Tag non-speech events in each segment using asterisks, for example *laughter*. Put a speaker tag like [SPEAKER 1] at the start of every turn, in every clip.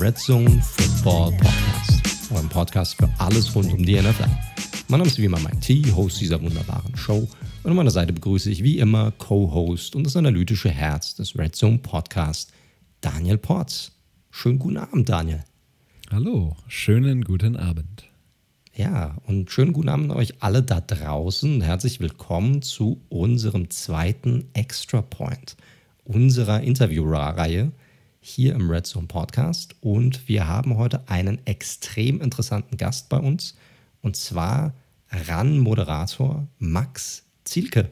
[SPEAKER 1] Red Zone Football Podcast, eurem Podcast für alles rund um die NFL. Mein Name ist wie immer Mike T, Host dieser wunderbaren Show. Und an meiner Seite begrüße ich wie immer Co-Host und das analytische Herz des Red Zone Podcast, Daniel Porz. Schönen guten Abend, Daniel.
[SPEAKER 2] Hallo, schönen guten Abend.
[SPEAKER 1] Ja, und schönen guten Abend euch alle da draußen. Herzlich willkommen zu unserem zweiten Extra Point unserer Interviewreihe hier im Red Zone Podcast. Und wir haben heute einen extrem interessanten Gast bei uns. Und zwar RAN-Moderator Max Zielke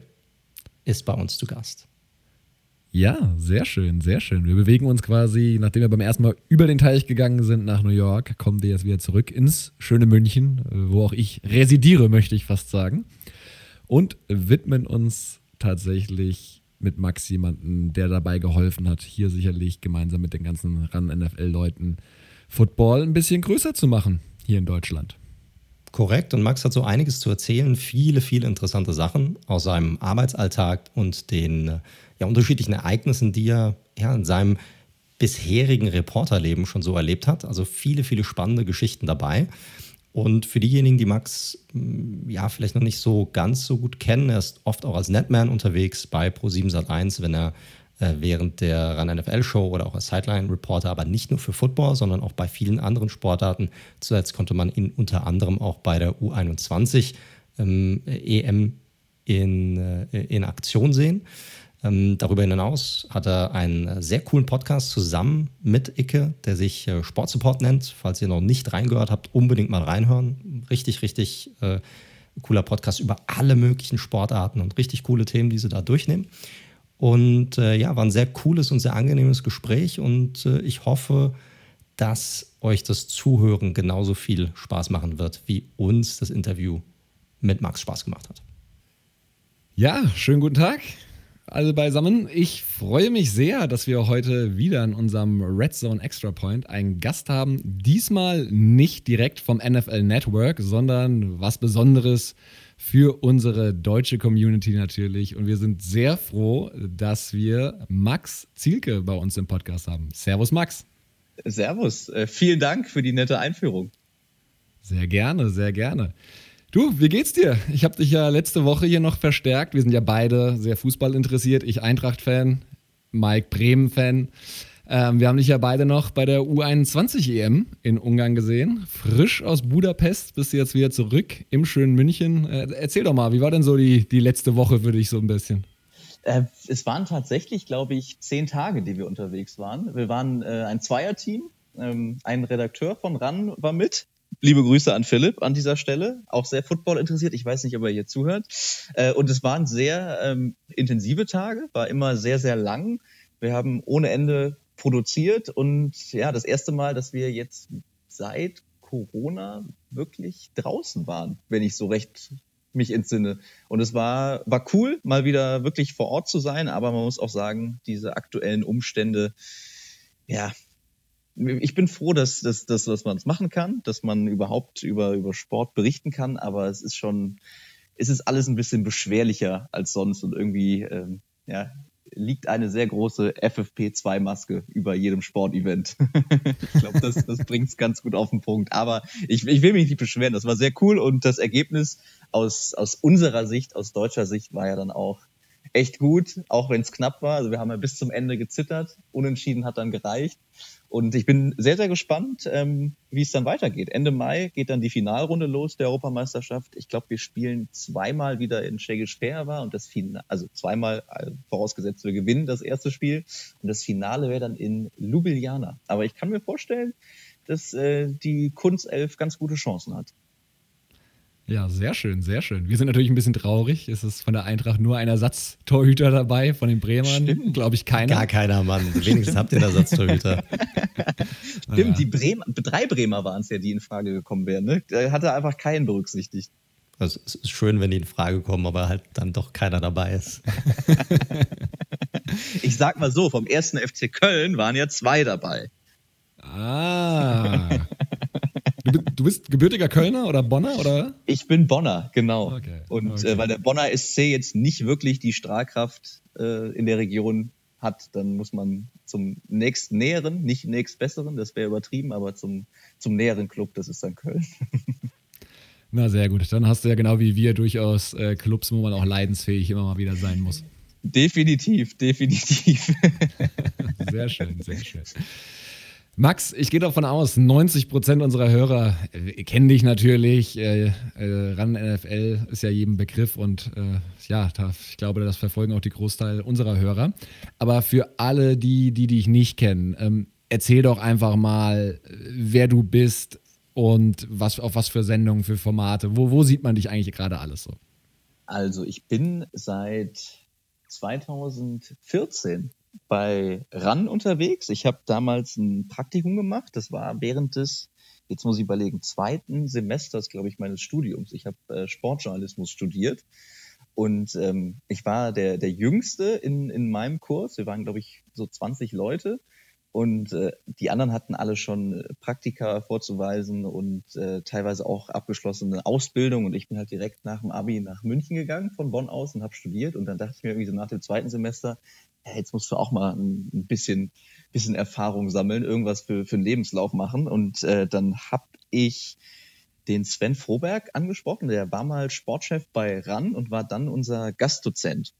[SPEAKER 1] ist bei uns zu Gast.
[SPEAKER 2] Ja, sehr schön, sehr schön. Wir bewegen uns quasi, nachdem wir beim ersten Mal über den Teich gegangen sind nach New York, kommen wir jetzt wieder zurück ins schöne München, wo auch ich residiere, möchte ich fast sagen. Und widmen uns tatsächlich mit Max jemanden, der dabei geholfen hat, hier sicherlich gemeinsam mit den ganzen RAN-NFL-Leuten Football ein bisschen größer zu machen hier in Deutschland.
[SPEAKER 1] Korrekt, und Max hat so einiges zu erzählen, viele, viele interessante Sachen aus seinem Arbeitsalltag und den ja, unterschiedlichen Ereignissen, die er ja, in seinem bisherigen Reporterleben schon so erlebt hat. Also viele, viele spannende Geschichten dabei. Und für diejenigen, die Max hm, ja vielleicht noch nicht so ganz so gut kennen, er ist oft auch als Netman unterwegs bei Pro7 Sat1, wenn er äh, während der Run NFL Show oder auch als Sideline Reporter, aber nicht nur für Football, sondern auch bei vielen anderen Sportarten. Zuletzt konnte man ihn unter anderem auch bei der U21 ähm, EM in, äh, in Aktion sehen. Ähm, darüber hinaus hat er einen sehr coolen Podcast zusammen mit Icke, der sich äh, Sportsupport nennt. Falls ihr noch nicht reingehört habt, unbedingt mal reinhören. Richtig, richtig äh, cooler Podcast über alle möglichen Sportarten und richtig coole Themen, die sie da durchnehmen. Und äh, ja, war ein sehr cooles und sehr angenehmes Gespräch und äh, ich hoffe, dass euch das Zuhören genauso viel Spaß machen wird, wie uns das Interview mit Max Spaß gemacht hat.
[SPEAKER 2] Ja, schönen guten Tag alle beisammen. Ich freue mich sehr, dass wir heute wieder in unserem Red Zone Extra Point einen Gast haben. Diesmal nicht direkt vom NFL Network, sondern was Besonderes für unsere deutsche Community natürlich. Und wir sind sehr froh, dass wir Max Zielke bei uns im Podcast haben. Servus, Max.
[SPEAKER 3] Servus. Äh, vielen Dank für die nette Einführung.
[SPEAKER 2] Sehr gerne, sehr gerne. Du, wie geht's dir? Ich habe dich ja letzte Woche hier noch verstärkt. Wir sind ja beide sehr Fußball interessiert. Ich Eintracht-Fan, Mike Bremen-Fan. Ähm, wir haben dich ja beide noch bei der U21 EM in Ungarn gesehen. Frisch aus Budapest bist du jetzt wieder zurück im schönen München. Äh, erzähl doch mal, wie war denn so die, die letzte Woche für dich so ein bisschen?
[SPEAKER 3] Äh, es waren tatsächlich, glaube ich, zehn Tage, die wir unterwegs waren. Wir waren äh, ein Zweierteam. Ähm, ein Redakteur von RAN war mit Liebe Grüße an Philipp an dieser Stelle, auch sehr Football interessiert. Ich weiß nicht, ob er hier zuhört. Äh, und es waren sehr ähm, intensive Tage, war immer sehr, sehr lang. Wir haben ohne Ende produziert und ja, das erste Mal, dass wir jetzt seit Corona wirklich draußen waren, wenn ich so recht mich entsinne. Und es war, war cool, mal wieder wirklich vor Ort zu sein, aber man muss auch sagen, diese aktuellen Umstände, ja, ich bin froh, dass, dass, dass, dass man es machen kann, dass man überhaupt über, über Sport berichten kann, aber es ist schon, es ist alles ein bisschen beschwerlicher als sonst und irgendwie ähm, ja, liegt eine sehr große FFP2-Maske über jedem Sportevent. *laughs* ich glaube, das, das bringt es ganz gut auf den Punkt. Aber ich, ich will mich nicht beschweren, das war sehr cool und das Ergebnis aus, aus unserer Sicht, aus deutscher Sicht, war ja dann auch echt gut, auch wenn es knapp war. Also wir haben ja bis zum Ende gezittert. Unentschieden hat dann gereicht. Und ich bin sehr, sehr gespannt, ähm, wie es dann weitergeht. Ende Mai geht dann die Finalrunde los der Europameisterschaft. Ich glaube, wir spielen zweimal wieder in Czechoslowakia und das Finale, also zweimal äh, vorausgesetzt, wir gewinnen das erste Spiel. Und das Finale wäre dann in Ljubljana. Aber ich kann mir vorstellen, dass äh, die Kunstelf ganz gute Chancen hat.
[SPEAKER 2] Ja, sehr schön, sehr schön. Wir sind natürlich ein bisschen traurig. Es ist von der Eintracht nur ein Ersatztorhüter dabei, von den Bremern. Glaube ich keiner.
[SPEAKER 1] Gar keiner, Mann. *laughs* Wenigstens habt ihr einen Ersatztorhüter. *laughs*
[SPEAKER 3] Stimmt, ja. die Bremer, drei Bremer waren es ja, die in Frage gekommen wären. Ne? Da hat er einfach keinen berücksichtigt.
[SPEAKER 1] Also, es ist schön, wenn die in Frage kommen, aber halt dann doch keiner dabei ist. *laughs*
[SPEAKER 3] ich sag mal so, vom ersten FC Köln waren ja zwei dabei.
[SPEAKER 2] Ah. Du, du, bist gebürtiger Kölner oder Bonner oder?
[SPEAKER 3] Ich bin Bonner, genau. Okay. Und okay. Äh, weil der Bonner SC jetzt nicht wirklich die Strahlkraft äh, in der Region hat, dann muss man zum nächsten näheren, nicht nächstbesseren, das wäre übertrieben, aber zum, zum näheren Club, das ist dann Köln. *laughs*
[SPEAKER 2] Na sehr gut, dann hast du ja genau wie wir durchaus äh, Clubs, wo man auch leidensfähig immer mal wieder sein muss.
[SPEAKER 3] Definitiv, definitiv. *laughs*
[SPEAKER 2] sehr schön, sehr schön. Max, ich gehe davon aus, 90 Prozent unserer Hörer äh, kennen dich natürlich. Äh, äh, RAN NFL ist ja jedem Begriff und äh, ja, da, ich glaube, das verfolgen auch die Großteil unserer Hörer. Aber für alle, die, die dich nicht kennen, ähm, erzähl doch einfach mal, wer du bist und was, auf was für Sendungen, für Formate. Wo, wo sieht man dich eigentlich gerade alles so?
[SPEAKER 3] Also, ich bin seit 2014 bei RAN unterwegs. Ich habe damals ein Praktikum gemacht. Das war während des, jetzt muss ich überlegen, zweiten Semesters, glaube ich, meines Studiums. Ich habe äh, Sportjournalismus studiert. Und ähm, ich war der, der Jüngste in, in meinem Kurs. Wir waren, glaube ich, so 20 Leute. Und äh, die anderen hatten alle schon äh, Praktika vorzuweisen und äh, teilweise auch abgeschlossene Ausbildung. Und ich bin halt direkt nach dem Abi nach München gegangen, von Bonn aus, und habe studiert. Und dann dachte ich mir irgendwie so nach dem zweiten Semester, ja, jetzt musst du auch mal ein, ein bisschen, bisschen Erfahrung sammeln, irgendwas für, für einen Lebenslauf machen. Und äh, dann habe ich den Sven Froberg angesprochen. Der war mal Sportchef bei RAN und war dann unser Gastdozent.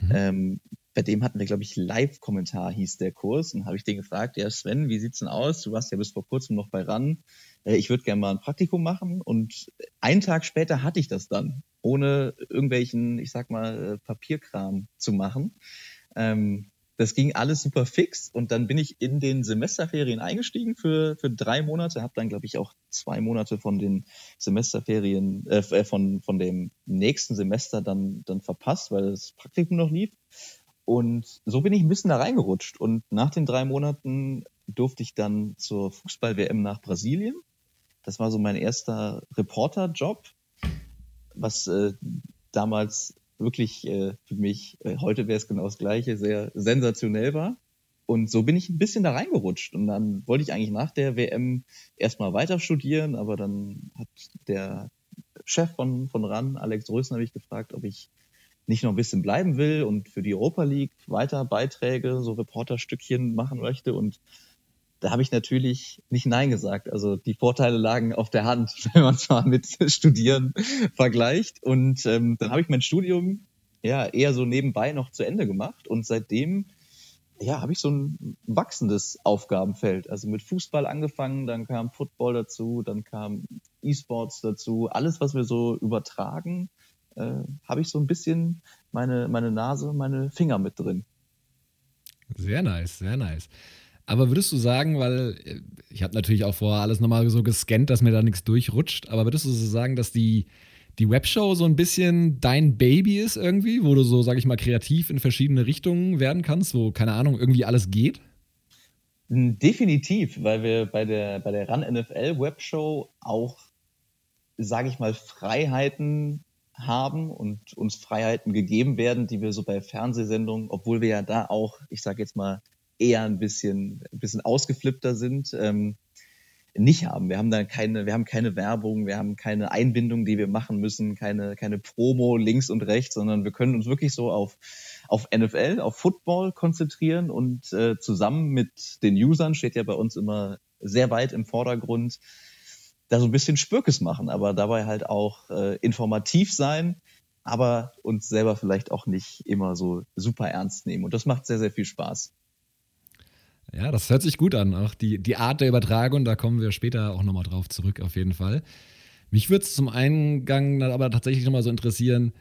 [SPEAKER 3] Mhm. Ähm, bei dem hatten wir, glaube ich, Live-Kommentar hieß der Kurs. Und habe ich den gefragt, ja Sven, wie sieht's denn aus? Du warst ja bis vor kurzem noch bei RAN. Äh, ich würde gerne mal ein Praktikum machen. Und einen Tag später hatte ich das dann, ohne irgendwelchen, ich sag mal, äh, Papierkram zu machen. Ähm, das ging alles super fix und dann bin ich in den Semesterferien eingestiegen für, für drei Monate, habe dann, glaube ich, auch zwei Monate von den Semesterferien, äh, äh, von, von dem nächsten Semester dann, dann verpasst, weil das Praktikum noch lief. Und so bin ich ein bisschen da reingerutscht. Und nach den drei Monaten durfte ich dann zur Fußball-WM nach Brasilien. Das war so mein erster Reporter-Job, was äh, damals wirklich äh, für mich, äh, heute wäre es genau das Gleiche, sehr sensationell war. Und so bin ich ein bisschen da reingerutscht. Und dann wollte ich eigentlich nach der WM erstmal weiter studieren, aber dann hat der Chef von, von RAN, Alex Rösner, mich gefragt, ob ich nicht noch ein bisschen bleiben will und für die Europa League weiter Beiträge, so Reporterstückchen machen möchte. Und da habe ich natürlich nicht Nein gesagt. Also die Vorteile lagen auf der Hand, *laughs* wenn man es mal mit Studieren vergleicht. Und ähm, dann habe ich mein Studium ja eher so nebenbei noch zu Ende gemacht und seitdem ja, habe ich so ein wachsendes Aufgabenfeld. Also mit Fußball angefangen, dann kam Football dazu, dann kam E-Sports dazu. Alles, was wir so übertragen, äh, habe ich so ein bisschen meine, meine Nase, meine Finger mit drin.
[SPEAKER 2] Sehr nice, sehr nice. Aber würdest du sagen, weil äh, ich habe natürlich auch vorher alles nochmal so gescannt, dass mir da nichts durchrutscht, aber würdest du so sagen, dass die, die Webshow so ein bisschen dein Baby ist irgendwie, wo du so, sag ich mal, kreativ in verschiedene Richtungen werden kannst, wo, keine Ahnung, irgendwie alles geht?
[SPEAKER 3] Definitiv, weil wir bei der, bei der Run NFL Webshow auch, sage ich mal, Freiheiten haben und uns Freiheiten gegeben werden, die wir so bei Fernsehsendungen, obwohl wir ja da auch, ich sage jetzt mal, eher ein bisschen, ein bisschen ausgeflippter sind, ähm, nicht haben. Wir haben da keine, wir haben keine Werbung, wir haben keine Einbindung, die wir machen müssen, keine, keine Promo links und rechts, sondern wir können uns wirklich so auf, auf NFL, auf Football konzentrieren und äh, zusammen mit den Usern steht ja bei uns immer sehr weit im Vordergrund, da so ein bisschen Spürkes machen, aber dabei halt auch äh, informativ sein, aber uns selber vielleicht auch nicht immer so super ernst nehmen. Und das macht sehr, sehr viel Spaß.
[SPEAKER 2] Ja, das hört sich gut an. Auch die, die Art der Übertragung, da kommen wir später auch nochmal drauf zurück, auf jeden Fall. Mich würde es zum Eingang aber tatsächlich nochmal so interessieren.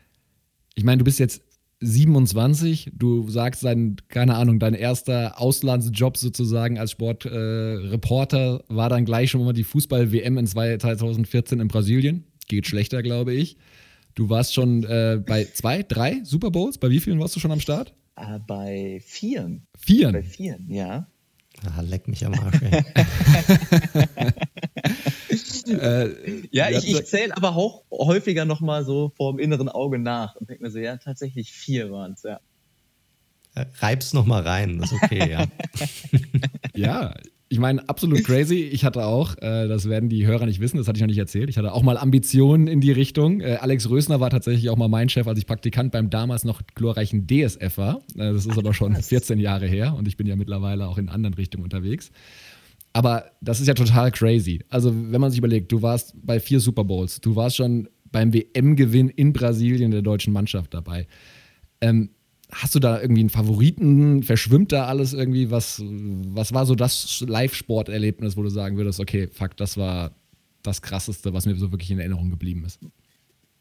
[SPEAKER 2] Ich meine, du bist jetzt 27, du sagst, dein, keine Ahnung, dein erster Auslandsjob sozusagen als Sportreporter äh, war dann gleich schon mal die Fußball-WM in 2014 in Brasilien. Geht schlechter, glaube ich. Du warst schon äh, bei zwei, drei Super Bowls. Bei wie vielen warst du schon am Start?
[SPEAKER 3] Äh, bei vieren.
[SPEAKER 2] Vieren?
[SPEAKER 3] Bei vieren, ja.
[SPEAKER 1] Ah, leck mich am Arsch,
[SPEAKER 3] äh, ja, ich, ich zähle aber auch häufiger nochmal so vor dem inneren Auge nach und denke mir so, ja, tatsächlich vier waren es, ja.
[SPEAKER 1] Äh, reib's nochmal rein, das ist okay, ja. *laughs*
[SPEAKER 2] ja, Ich meine, absolut crazy. Ich hatte auch, äh, das werden die Hörer nicht wissen, das hatte ich noch nicht erzählt. Ich hatte auch mal Ambitionen in die Richtung. Äh, Alex Rösner war tatsächlich auch mal mein Chef, als ich Praktikant beim damals noch glorreichen DSF war. Äh, das ist aber schon 14 Jahre her und ich bin ja mittlerweile auch in anderen Richtungen unterwegs. Aber das ist ja total crazy. Also, wenn man sich überlegt, du warst bei vier Super Bowls, du warst schon beim WM-Gewinn in Brasilien der deutschen Mannschaft dabei. Ähm, Hast du da irgendwie einen Favoriten? Verschwimmt da alles irgendwie? Was, was war so das Live-Sport-Erlebnis, wo du sagen würdest, okay, fuck, das war das Krasseste, was mir so wirklich in Erinnerung geblieben ist?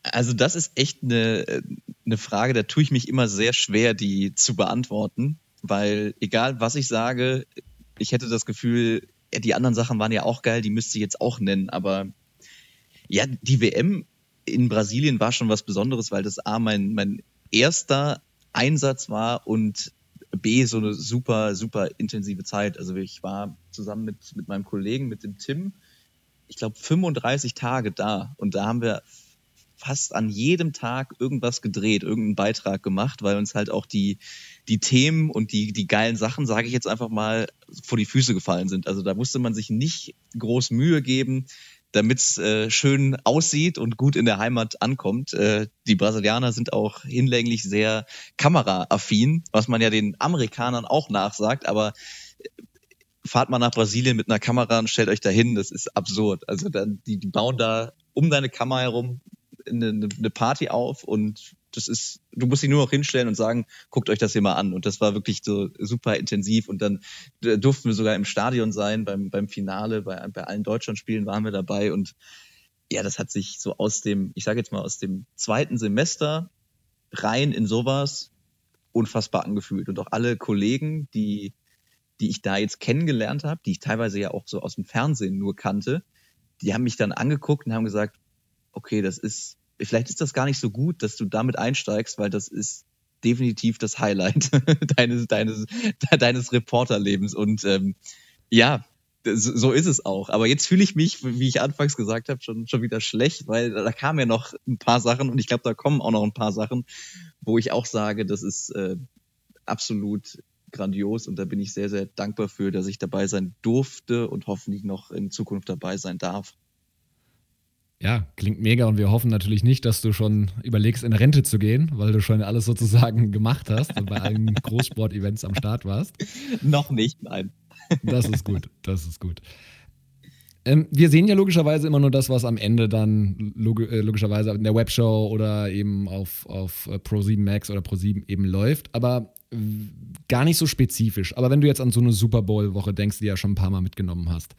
[SPEAKER 3] Also, das ist echt eine, eine Frage, da tue ich mich immer sehr schwer, die zu beantworten, weil egal was ich sage, ich hätte das Gefühl, die anderen Sachen waren ja auch geil, die müsste ich jetzt auch nennen, aber ja, die WM in Brasilien war schon was Besonderes, weil das A, mein, mein erster Einsatz war und B, so eine super, super intensive Zeit. Also ich war zusammen mit, mit meinem Kollegen, mit dem Tim, ich glaube 35 Tage da und da haben wir fast an jedem Tag irgendwas gedreht, irgendeinen Beitrag gemacht, weil uns halt auch die, die Themen und die, die geilen Sachen, sage ich jetzt einfach mal, vor die Füße gefallen sind. Also da musste man sich nicht groß Mühe geben damit es äh, schön aussieht und gut in der Heimat ankommt. Äh, die Brasilianer sind auch hinlänglich sehr kameraaffin, was man ja den Amerikanern auch nachsagt, aber äh, fahrt mal nach Brasilien mit einer Kamera und stellt euch da hin, das ist absurd. Also dann, die, die bauen da um deine Kamera herum eine, eine Party auf und das ist, du musst dich nur noch hinstellen und sagen, guckt euch das hier mal an. Und das war wirklich so super intensiv. Und dann durften wir sogar im Stadion sein, beim, beim Finale, bei, bei allen Deutschlandspielen waren wir dabei. Und ja, das hat sich so aus dem, ich sage jetzt mal, aus dem zweiten Semester rein in sowas unfassbar angefühlt. Und auch alle Kollegen, die, die ich da jetzt kennengelernt habe, die ich teilweise ja auch so aus dem Fernsehen nur kannte, die haben mich dann angeguckt und haben gesagt, okay, das ist vielleicht ist das gar nicht so gut, dass du damit einsteigst, weil das ist definitiv das Highlight *laughs* deines, deines, deines Reporterlebens. Und ähm, ja, so ist es auch. Aber jetzt fühle ich mich, wie ich anfangs gesagt habe, schon, schon wieder schlecht, weil da kamen ja noch ein paar Sachen und ich glaube, da kommen auch noch ein paar Sachen, wo ich auch sage, das ist äh, absolut grandios und da bin ich sehr, sehr dankbar für, dass ich dabei sein durfte und hoffentlich noch in Zukunft dabei sein darf.
[SPEAKER 2] Ja, klingt mega und wir hoffen natürlich nicht, dass du schon überlegst, in Rente zu gehen, weil du schon alles sozusagen *laughs* gemacht hast und bei allen Großsport-Events am Start warst.
[SPEAKER 3] Noch nicht, nein.
[SPEAKER 2] Das ist gut, das ist gut. Ähm, wir sehen ja logischerweise immer nur das, was am Ende dann log äh, logischerweise in der Webshow oder eben auf, auf äh, Pro7 Max oder Pro7 eben läuft, aber gar nicht so spezifisch. Aber wenn du jetzt an so eine Super Bowl-Woche denkst, die du ja schon ein paar Mal mitgenommen hast,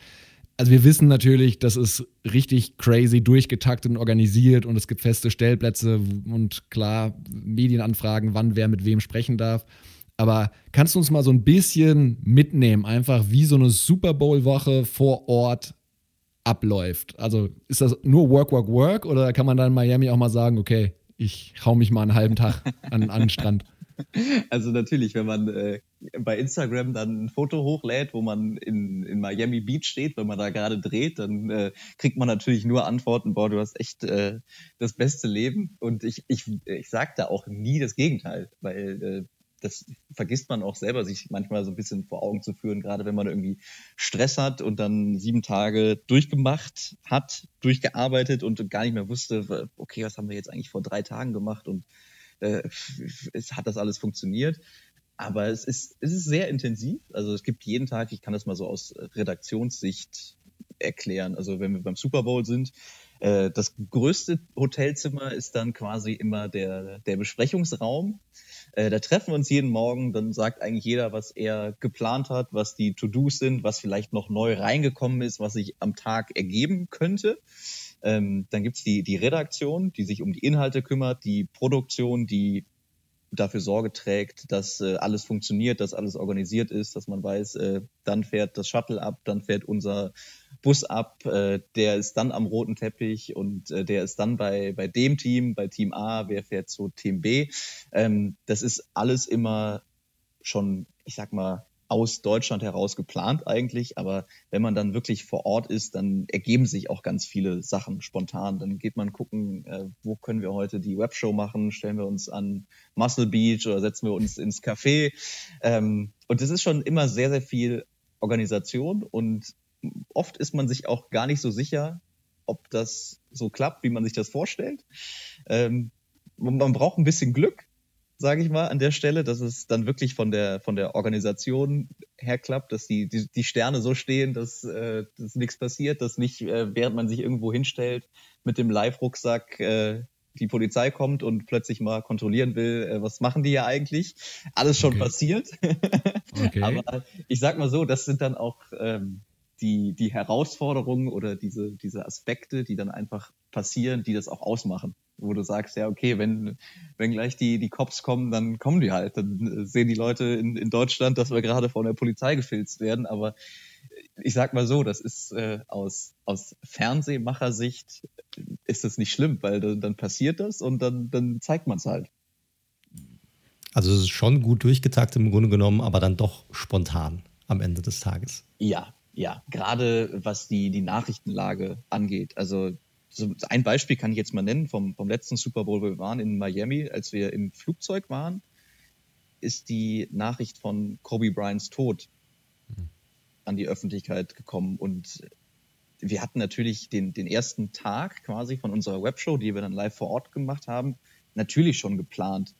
[SPEAKER 2] also wir wissen natürlich, das ist richtig crazy durchgetaktet und organisiert und es gibt feste Stellplätze und klar Medienanfragen, wann wer mit wem sprechen darf. Aber kannst du uns mal so ein bisschen mitnehmen, einfach wie so eine Super Bowl-Woche vor Ort abläuft? Also ist das nur Work, Work, Work oder kann man dann in Miami auch mal sagen, okay, ich hau mich mal einen halben Tag an, an den Strand? *laughs*
[SPEAKER 3] Also natürlich, wenn man äh, bei Instagram dann ein Foto hochlädt, wo man in, in Miami Beach steht, wenn man da gerade dreht, dann äh, kriegt man natürlich nur Antworten, boah, du hast echt äh, das beste Leben. Und ich, ich, ich sage da auch nie das Gegenteil, weil äh, das vergisst man auch selber, sich manchmal so ein bisschen vor Augen zu führen, gerade wenn man irgendwie Stress hat und dann sieben Tage durchgemacht hat, durchgearbeitet und gar nicht mehr wusste, okay, was haben wir jetzt eigentlich vor drei Tagen gemacht und äh, es hat das alles funktioniert. Aber es ist, es ist sehr intensiv. Also es gibt jeden Tag, ich kann das mal so aus Redaktionssicht erklären. Also wenn wir beim Super Bowl sind, äh, das größte Hotelzimmer ist dann quasi immer der, der Besprechungsraum. Äh, da treffen wir uns jeden Morgen, dann sagt eigentlich jeder, was er geplant hat, was die To-Dos sind, was vielleicht noch neu reingekommen ist, was sich am Tag ergeben könnte. Ähm, dann gibt's die, die Redaktion, die sich um die Inhalte kümmert, die Produktion, die dafür Sorge trägt, dass äh, alles funktioniert, dass alles organisiert ist, dass man weiß, äh, dann fährt das Shuttle ab, dann fährt unser Bus ab, äh, der ist dann am roten Teppich und äh, der ist dann bei, bei dem Team, bei Team A, wer fährt zu Team B. Ähm, das ist alles immer schon, ich sag mal, aus Deutschland heraus geplant eigentlich, aber wenn man dann wirklich vor Ort ist, dann ergeben sich auch ganz viele Sachen spontan. Dann geht man gucken, äh, wo können wir heute die Webshow machen, stellen wir uns an Muscle Beach oder setzen wir uns ins Café. Ähm, und es ist schon immer sehr, sehr viel Organisation und oft ist man sich auch gar nicht so sicher, ob das so klappt, wie man sich das vorstellt. Ähm, man braucht ein bisschen Glück, sage ich mal, an der Stelle, dass es dann wirklich von der, von der Organisation her klappt, dass die, die, die Sterne so stehen, dass, äh, dass nichts passiert, dass nicht, äh, während man sich irgendwo hinstellt, mit dem Live-Rucksack äh, die Polizei kommt und plötzlich mal kontrollieren will, äh, was machen die ja eigentlich. Alles schon okay. passiert. *laughs* okay. Aber ich sag mal so, das sind dann auch ähm, die, die Herausforderungen oder diese, diese Aspekte, die dann einfach passieren, die das auch ausmachen. Wo du sagst, ja, okay, wenn, wenn gleich die, die Cops kommen, dann kommen die halt. Dann sehen die Leute in, in Deutschland, dass wir gerade von der Polizei gefilzt werden. Aber ich sag mal so, das ist äh, aus, aus Fernsehmachersicht ist das nicht schlimm, weil dann, dann passiert das und dann, dann zeigt man es halt.
[SPEAKER 1] Also es ist schon gut durchgetaktet im Grunde genommen, aber dann doch spontan am Ende des Tages.
[SPEAKER 3] Ja, ja, gerade was die, die Nachrichtenlage angeht. Also so ein Beispiel kann ich jetzt mal nennen vom, vom letzten Super Bowl, wo wir waren in Miami, als wir im Flugzeug waren, ist die Nachricht von Kobe Bryants Tod mhm. an die Öffentlichkeit gekommen. Und wir hatten natürlich den, den ersten Tag quasi von unserer Webshow, die wir dann live vor Ort gemacht haben, natürlich schon geplant.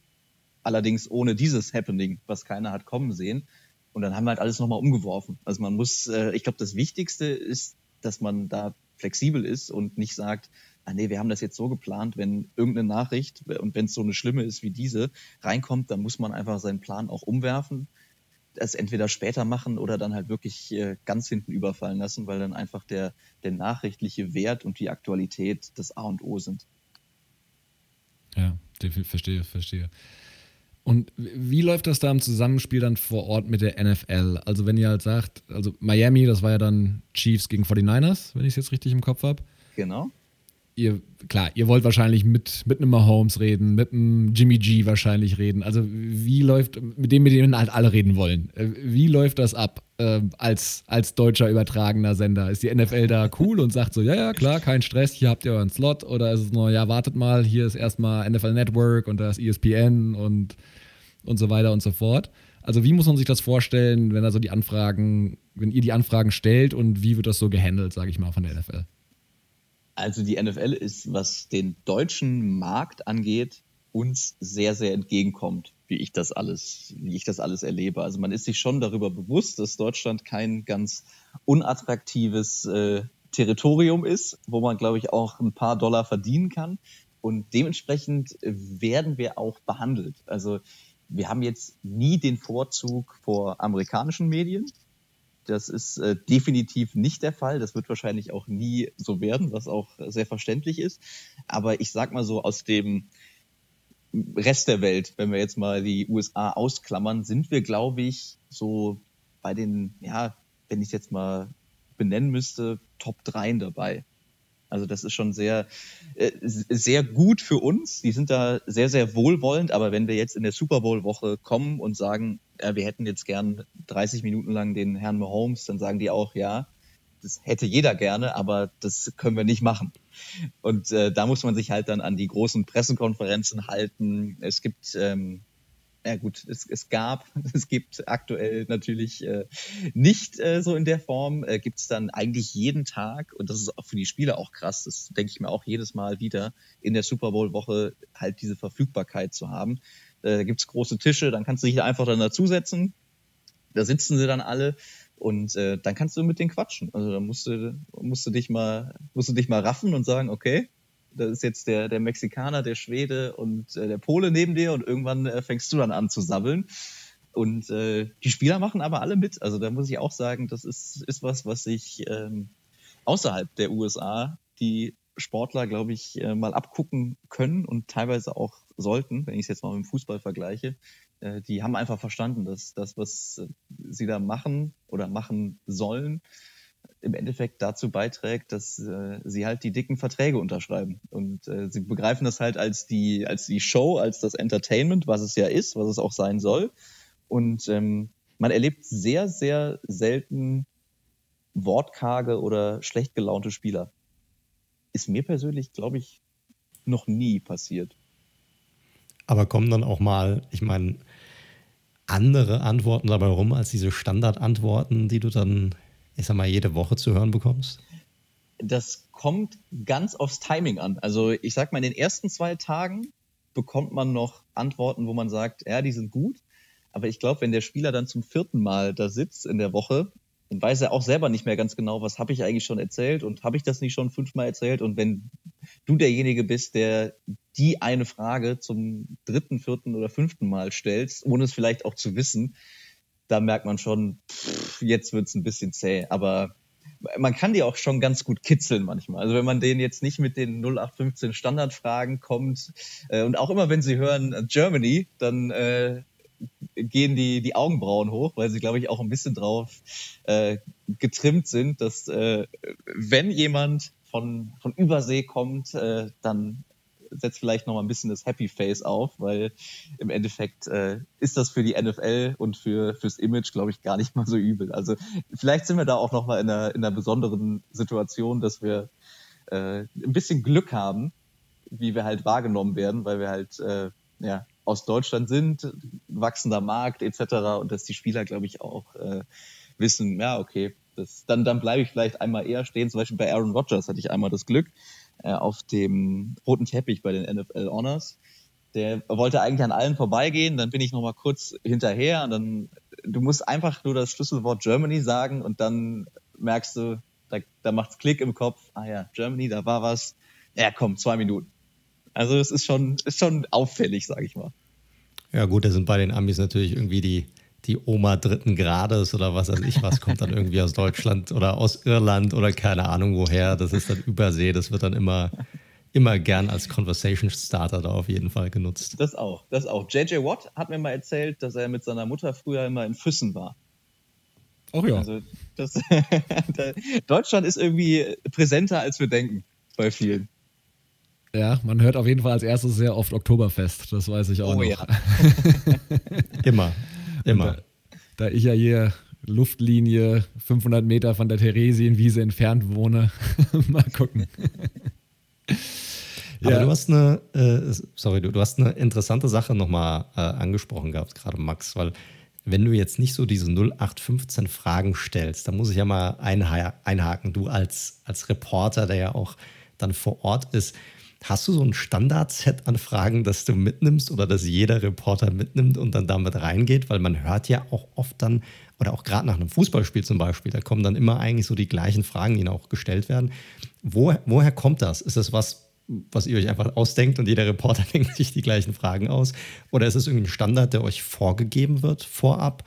[SPEAKER 3] Allerdings ohne dieses Happening, was keiner hat kommen sehen. Und dann haben wir halt alles nochmal umgeworfen. Also man muss, äh, ich glaube, das Wichtigste ist, dass man da flexibel ist und nicht sagt, ah nee, wir haben das jetzt so geplant, wenn irgendeine Nachricht und wenn es so eine schlimme ist wie diese reinkommt, dann muss man einfach seinen Plan auch umwerfen, es entweder später machen oder dann halt wirklich äh, ganz hinten überfallen lassen, weil dann einfach der, der nachrichtliche Wert und die Aktualität das A und O sind.
[SPEAKER 2] Ja, verstehe, verstehe. Und wie läuft das da im Zusammenspiel dann vor Ort mit der NFL? Also wenn ihr halt sagt, also Miami, das war ja dann Chiefs gegen 49ers, wenn ich es jetzt richtig im Kopf habe.
[SPEAKER 3] Genau.
[SPEAKER 2] Ihr, klar, ihr wollt wahrscheinlich mit, mit einem Mahomes reden, mit einem Jimmy G wahrscheinlich reden. Also wie läuft, mit dem, mit dem halt alle reden wollen. Äh, wie läuft das ab äh, als, als deutscher übertragener Sender? Ist die NFL da cool und sagt so, ja, ja, klar, kein Stress, hier habt ihr euren Slot? Oder ist es nur, ja, wartet mal, hier ist erstmal NFL Network und da ist ESPN und und so weiter und so fort. Also wie muss man sich das vorstellen, wenn also die Anfragen, wenn ihr die Anfragen stellt und wie wird das so gehandelt, sage ich mal, von der NFL?
[SPEAKER 3] Also die NFL ist, was den deutschen Markt angeht, uns sehr, sehr entgegenkommt, wie ich das alles, wie ich das alles erlebe. Also man ist sich schon darüber bewusst, dass Deutschland kein ganz unattraktives äh, Territorium ist, wo man, glaube ich, auch ein paar Dollar verdienen kann. Und dementsprechend werden wir auch behandelt. Also wir haben jetzt nie den Vorzug vor amerikanischen Medien. Das ist äh, definitiv nicht der Fall. Das wird wahrscheinlich auch nie so werden, was auch sehr verständlich ist. Aber ich sag mal so, aus dem Rest der Welt, wenn wir jetzt mal die USA ausklammern, sind wir, glaube ich, so bei den, ja, wenn ich es jetzt mal benennen müsste, Top 3 dabei. Also das ist schon sehr, äh, sehr gut für uns. Die sind da sehr, sehr wohlwollend. Aber wenn wir jetzt in der Super Bowl-Woche kommen und sagen, wir hätten jetzt gern 30 Minuten lang den Herrn Mahomes, dann sagen die auch, ja, das hätte jeder gerne, aber das können wir nicht machen. Und äh, da muss man sich halt dann an die großen Pressekonferenzen halten. Es gibt ähm, ja gut, es, es gab, *laughs* es gibt aktuell natürlich äh, nicht äh, so in der Form, äh, gibt es dann eigentlich jeden Tag, und das ist auch für die Spieler auch krass, das denke ich mir auch jedes Mal wieder, in der Super Bowl-Woche halt diese Verfügbarkeit zu haben. Äh, da gibt es große Tische, dann kannst du dich einfach dann dazusetzen, da sitzen sie dann alle und äh, dann kannst du mit denen quatschen. Also da musst du, musst du dich mal, musst du dich mal raffen und sagen, okay, da ist jetzt der, der Mexikaner, der Schwede und äh, der Pole neben dir und irgendwann äh, fängst du dann an zu sabbeln. Und äh, die Spieler machen aber alle mit. Also da muss ich auch sagen, das ist, ist was, was sich ähm, außerhalb der USA die Sportler, glaube ich, äh, mal abgucken können und teilweise auch sollten, wenn ich es jetzt mal mit dem Fußball vergleiche. Äh, die haben einfach verstanden, dass das, was sie da machen oder machen sollen, im Endeffekt dazu beiträgt, dass äh, sie halt die dicken Verträge unterschreiben. Und äh, sie begreifen das halt als die, als die Show, als das Entertainment, was es ja ist, was es auch sein soll. Und ähm, man erlebt sehr, sehr selten wortkarge oder schlecht gelaunte Spieler. Ist mir persönlich, glaube ich, noch nie passiert.
[SPEAKER 1] Aber kommen dann auch mal, ich meine, andere Antworten dabei rum als diese Standardantworten, die du dann, ich sag mal, jede Woche zu hören bekommst?
[SPEAKER 3] Das kommt ganz aufs Timing an. Also ich sag mal, in den ersten zwei Tagen bekommt man noch Antworten, wo man sagt, ja, die sind gut. Aber ich glaube, wenn der Spieler dann zum vierten Mal da sitzt in der Woche, dann weiß er auch selber nicht mehr ganz genau, was habe ich eigentlich schon erzählt und habe ich das nicht schon fünfmal erzählt. Und wenn du derjenige bist, der die eine Frage zum dritten, vierten oder fünften Mal stellst, ohne es vielleicht auch zu wissen, da merkt man schon, pff, jetzt wird's ein bisschen zäh. Aber man kann die auch schon ganz gut kitzeln manchmal. Also wenn man denen jetzt nicht mit den 0815 Standardfragen kommt äh, und auch immer wenn sie hören äh, Germany, dann äh, gehen die, die Augenbrauen hoch, weil sie, glaube ich, auch ein bisschen drauf äh, getrimmt sind, dass äh, wenn jemand von, von Übersee kommt, äh, dann setzt vielleicht noch mal ein bisschen das Happy Face auf, weil im Endeffekt äh, ist das für die NFL und für fürs Image, glaube ich, gar nicht mal so übel. Also vielleicht sind wir da auch noch mal in einer, in einer besonderen Situation, dass wir äh, ein bisschen Glück haben, wie wir halt wahrgenommen werden, weil wir halt äh, ja aus Deutschland sind, wachsender Markt etc. und dass die Spieler, glaube ich, auch äh, wissen, ja okay, das, dann dann bleibe ich vielleicht einmal eher stehen. Zum Beispiel bei Aaron Rodgers hatte ich einmal das Glück, äh, auf dem roten Teppich bei den NFL Honors. Der wollte eigentlich an allen vorbeigehen, dann bin ich nochmal kurz hinterher und dann, du musst einfach nur das Schlüsselwort Germany sagen und dann merkst du, da, da macht's Klick im Kopf, ah ja, Germany, da war was. Ja, komm, zwei Minuten. Also es ist schon, ist schon auffällig, sage ich mal.
[SPEAKER 1] Ja gut, da sind bei den Amis natürlich irgendwie die die Oma dritten Grades oder was weiß ich was, kommt dann irgendwie aus Deutschland oder aus Irland oder keine Ahnung woher. Das ist dann Übersee, das wird dann immer, immer gern als Conversation Starter da auf jeden Fall genutzt.
[SPEAKER 3] Das auch, das auch. JJ Watt hat mir mal erzählt, dass er mit seiner Mutter früher immer in Füssen war.
[SPEAKER 2] Ach ja.
[SPEAKER 3] Also das, *laughs* Deutschland ist irgendwie präsenter, als wir denken, bei vielen.
[SPEAKER 2] Ja, man hört auf jeden Fall als erstes sehr oft Oktoberfest, das weiß ich auch oh, noch. Ja. *laughs*
[SPEAKER 1] Immer. Immer.
[SPEAKER 2] Da, da, ich ja hier Luftlinie 500 Meter von der Theresienwiese entfernt wohne, *laughs* mal gucken. *laughs*
[SPEAKER 1] Aber ja. du hast eine, äh, sorry, du, du hast eine interessante Sache nochmal äh, angesprochen gehabt, gerade Max, weil wenn du jetzt nicht so diese 0815 Fragen stellst, dann muss ich ja mal einha einhaken, du als, als Reporter, der ja auch dann vor Ort ist, Hast du so ein Standardset an Fragen, das du mitnimmst oder das jeder Reporter mitnimmt und dann damit reingeht? Weil man hört ja auch oft dann, oder auch gerade nach einem Fußballspiel zum Beispiel, da kommen dann immer eigentlich so die gleichen Fragen, die auch gestellt werden. Wo, woher kommt das? Ist das was, was ihr euch einfach ausdenkt und jeder Reporter *laughs* denkt sich die gleichen Fragen aus? Oder ist es irgendwie ein Standard, der euch vorgegeben wird vorab?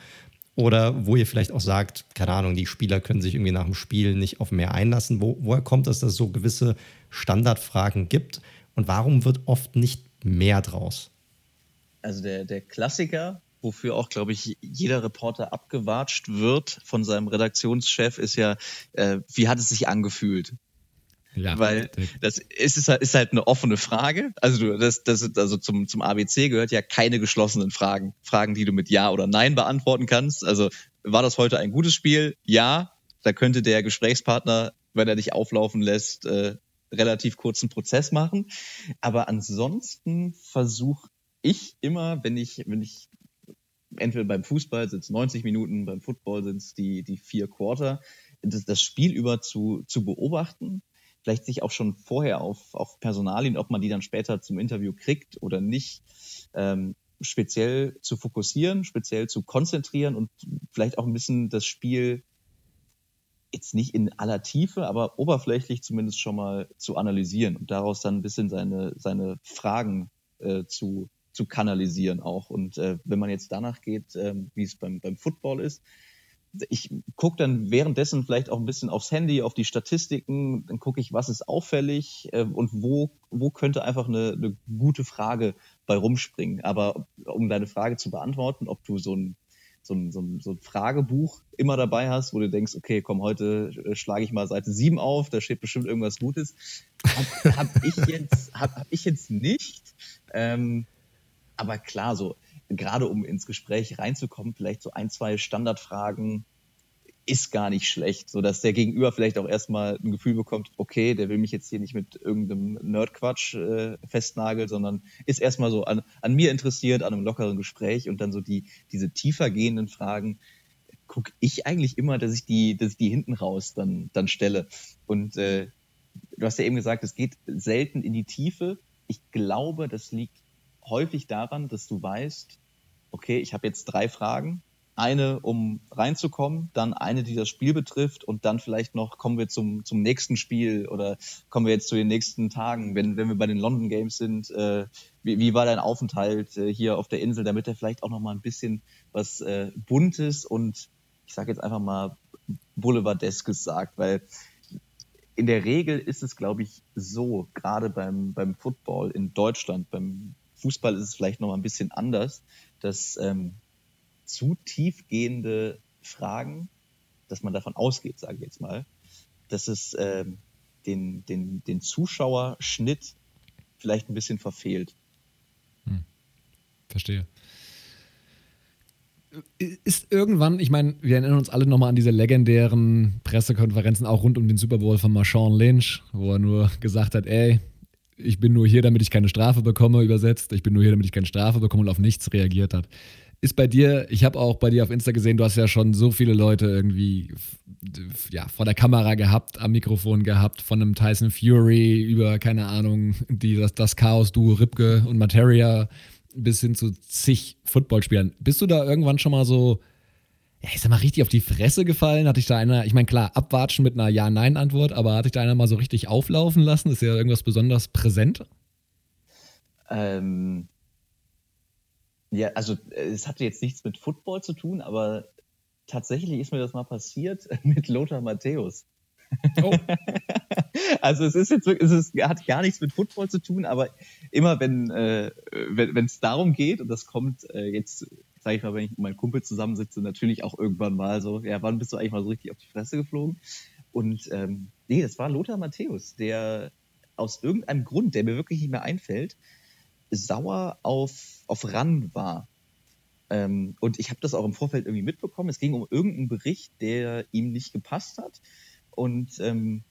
[SPEAKER 1] Oder wo ihr vielleicht auch sagt, keine Ahnung, die Spieler können sich irgendwie nach dem Spiel nicht auf mehr einlassen. Wo, woher kommt es, dass es so gewisse Standardfragen gibt? Und warum wird oft nicht mehr draus?
[SPEAKER 3] Also der, der Klassiker, wofür auch, glaube ich, jeder Reporter abgewatscht wird von seinem Redaktionschef, ist ja, äh, wie hat es sich angefühlt? Ja, Weil das ist, ist, halt, ist halt eine offene Frage. Also du, das, das also zum, zum ABC gehört ja keine geschlossenen Fragen. Fragen, die du mit Ja oder Nein beantworten kannst. Also war das heute ein gutes Spiel? Ja. Da könnte der Gesprächspartner, wenn er dich auflaufen lässt, äh, relativ kurzen Prozess machen. Aber ansonsten versuche ich immer, wenn ich, wenn ich entweder beim Fußball sind es 90 Minuten, beim Football sind es die, die vier Quarter, das, das Spiel über zu, zu beobachten vielleicht sich auch schon vorher auf, auf Personalien, ob man die dann später zum Interview kriegt oder nicht, ähm, speziell zu fokussieren, speziell zu konzentrieren und vielleicht auch ein bisschen das Spiel jetzt nicht in aller Tiefe, aber oberflächlich zumindest schon mal zu analysieren und daraus dann ein bisschen seine, seine Fragen äh, zu, zu kanalisieren auch. Und äh, wenn man jetzt danach geht, äh, wie es beim, beim Football ist, ich gucke dann währenddessen vielleicht auch ein bisschen aufs Handy, auf die Statistiken, dann gucke ich, was ist auffällig äh, und wo, wo könnte einfach eine, eine gute Frage bei rumspringen. Aber um deine Frage zu beantworten, ob du so ein, so ein, so ein, so ein Fragebuch immer dabei hast, wo du denkst, okay, komm, heute äh, schlage ich mal Seite 7 auf, da steht bestimmt irgendwas Gutes. Habe hab ich, jetzt, hab, hab ich jetzt nicht. Ähm, aber klar, so gerade um ins Gespräch reinzukommen, vielleicht so ein, zwei Standardfragen. ist gar nicht schlecht, so dass der Gegenüber vielleicht auch erstmal ein Gefühl bekommt, okay, der will mich jetzt hier nicht mit irgendeinem Nerdquatsch äh, festnageln, sondern ist erstmal so an, an mir interessiert, an einem lockeren Gespräch und dann so die diese tiefer gehenden Fragen gucke ich eigentlich immer, dass ich die, dass ich die hinten raus dann dann stelle und äh, du hast ja eben gesagt, es geht selten in die Tiefe. Ich glaube, das liegt häufig daran, dass du weißt, okay, ich habe jetzt drei Fragen. Eine, um reinzukommen, dann eine, die das Spiel betrifft und dann vielleicht noch kommen wir zum, zum nächsten Spiel oder kommen wir jetzt zu den nächsten Tagen, wenn, wenn wir bei den London Games sind, äh, wie, wie war dein Aufenthalt äh, hier auf der Insel, damit er vielleicht auch noch mal ein bisschen was äh, Buntes und ich sage jetzt einfach mal Boulevardeskes sagt, weil in der Regel ist es, glaube ich, so, gerade beim, beim Football in Deutschland, beim Fußball ist es vielleicht noch mal ein bisschen anders, dass ähm, zu tiefgehende Fragen, dass man davon ausgeht, sage ich jetzt mal, dass es ähm, den, den, den Zuschauerschnitt vielleicht ein bisschen verfehlt. Hm.
[SPEAKER 2] Verstehe. Ist irgendwann, ich meine, wir erinnern uns alle nochmal an diese legendären Pressekonferenzen auch rund um den Super Bowl von Marshawn Lynch, wo er nur gesagt hat, ey, ich bin nur hier, damit ich keine Strafe bekomme, übersetzt. Ich bin nur hier, damit ich keine Strafe bekomme und auf nichts reagiert hat ist bei dir, ich habe auch bei dir auf Insta gesehen, du hast ja schon so viele Leute irgendwie ja, vor der Kamera gehabt, am Mikrofon gehabt, von einem Tyson Fury über, keine Ahnung, die, das, das Chaos-Duo Ripke und Materia bis hin zu zig Footballspielern. Bist du da irgendwann schon mal so, ja, ich sag mal, richtig auf die Fresse gefallen? Hatte ich da einer, ich meine, klar, abwatschen mit einer Ja-Nein-Antwort, aber hatte ich da einer mal so richtig auflaufen lassen? Ist ja irgendwas besonders präsent?
[SPEAKER 3] Ähm, ja, also es hatte jetzt nichts mit Football zu tun, aber tatsächlich ist mir das mal passiert *laughs* mit Lothar Matthäus. Oh. *laughs* also es ist jetzt es ist, hat gar nichts mit Football zu tun, aber immer wenn äh, wenn es darum geht und das kommt äh, jetzt sage ich mal, wenn ich mit meinem Kumpel zusammensitze, natürlich auch irgendwann mal so, ja, wann bist du eigentlich mal so richtig auf die Fresse geflogen? Und ähm, nee, das war Lothar Matthäus, der aus irgendeinem Grund, der mir wirklich nicht mehr einfällt, sauer auf, auf RAN war. Ähm, und ich habe das auch im Vorfeld irgendwie mitbekommen. Es ging um irgendeinen Bericht, der ihm nicht gepasst hat. Und ähm,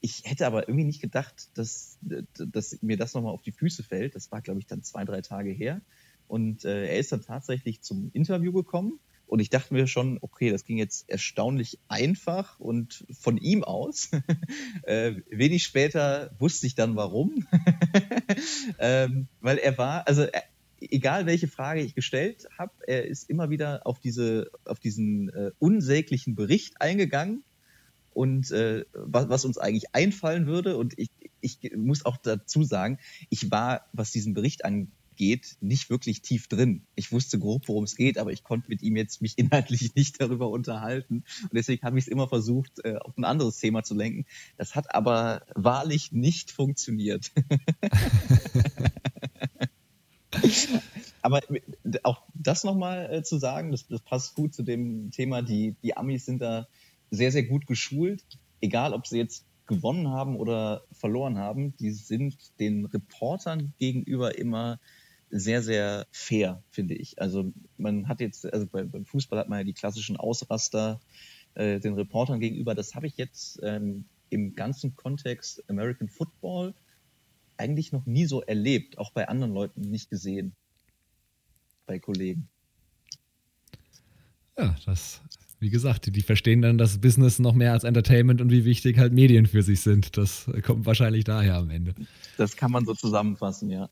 [SPEAKER 3] ich hätte aber irgendwie nicht gedacht, dass, dass mir das nochmal auf die Füße fällt. Das war, glaube ich, dann zwei, drei Tage her. Und äh, er ist dann tatsächlich zum Interview gekommen und ich dachte mir schon, okay, das ging jetzt erstaunlich einfach und von ihm aus. *laughs* äh, wenig später wusste ich dann warum. *laughs* ähm, weil er war, also er, egal welche Frage ich gestellt habe, er ist immer wieder auf, diese, auf diesen äh, unsäglichen Bericht eingegangen und äh, was, was uns eigentlich einfallen würde. Und ich, ich muss auch dazu sagen, ich war, was diesen Bericht angeht, geht, nicht wirklich tief drin. Ich wusste grob, worum es geht, aber ich konnte mit ihm jetzt mich *laughs* inhaltlich nicht darüber unterhalten. Und deswegen habe ich es immer versucht, äh, auf ein anderes Thema zu lenken. Das hat aber wahrlich nicht funktioniert. *laughs* aber auch das nochmal äh, zu sagen, das, das passt gut zu dem Thema, die, die Amis sind da sehr, sehr gut geschult. Egal, ob sie jetzt gewonnen haben oder verloren haben, die sind den Reportern gegenüber immer sehr, sehr fair, finde ich. Also man hat jetzt, also beim Fußball hat man ja die klassischen Ausraster äh, den Reportern gegenüber. Das habe ich jetzt ähm, im ganzen Kontext American Football eigentlich noch nie so erlebt, auch bei anderen Leuten nicht gesehen, bei Kollegen.
[SPEAKER 2] Ja, das, wie gesagt, die, die verstehen dann das Business noch mehr als Entertainment und wie wichtig halt Medien für sich sind. Das kommt wahrscheinlich daher am Ende.
[SPEAKER 3] Das kann man so zusammenfassen, ja.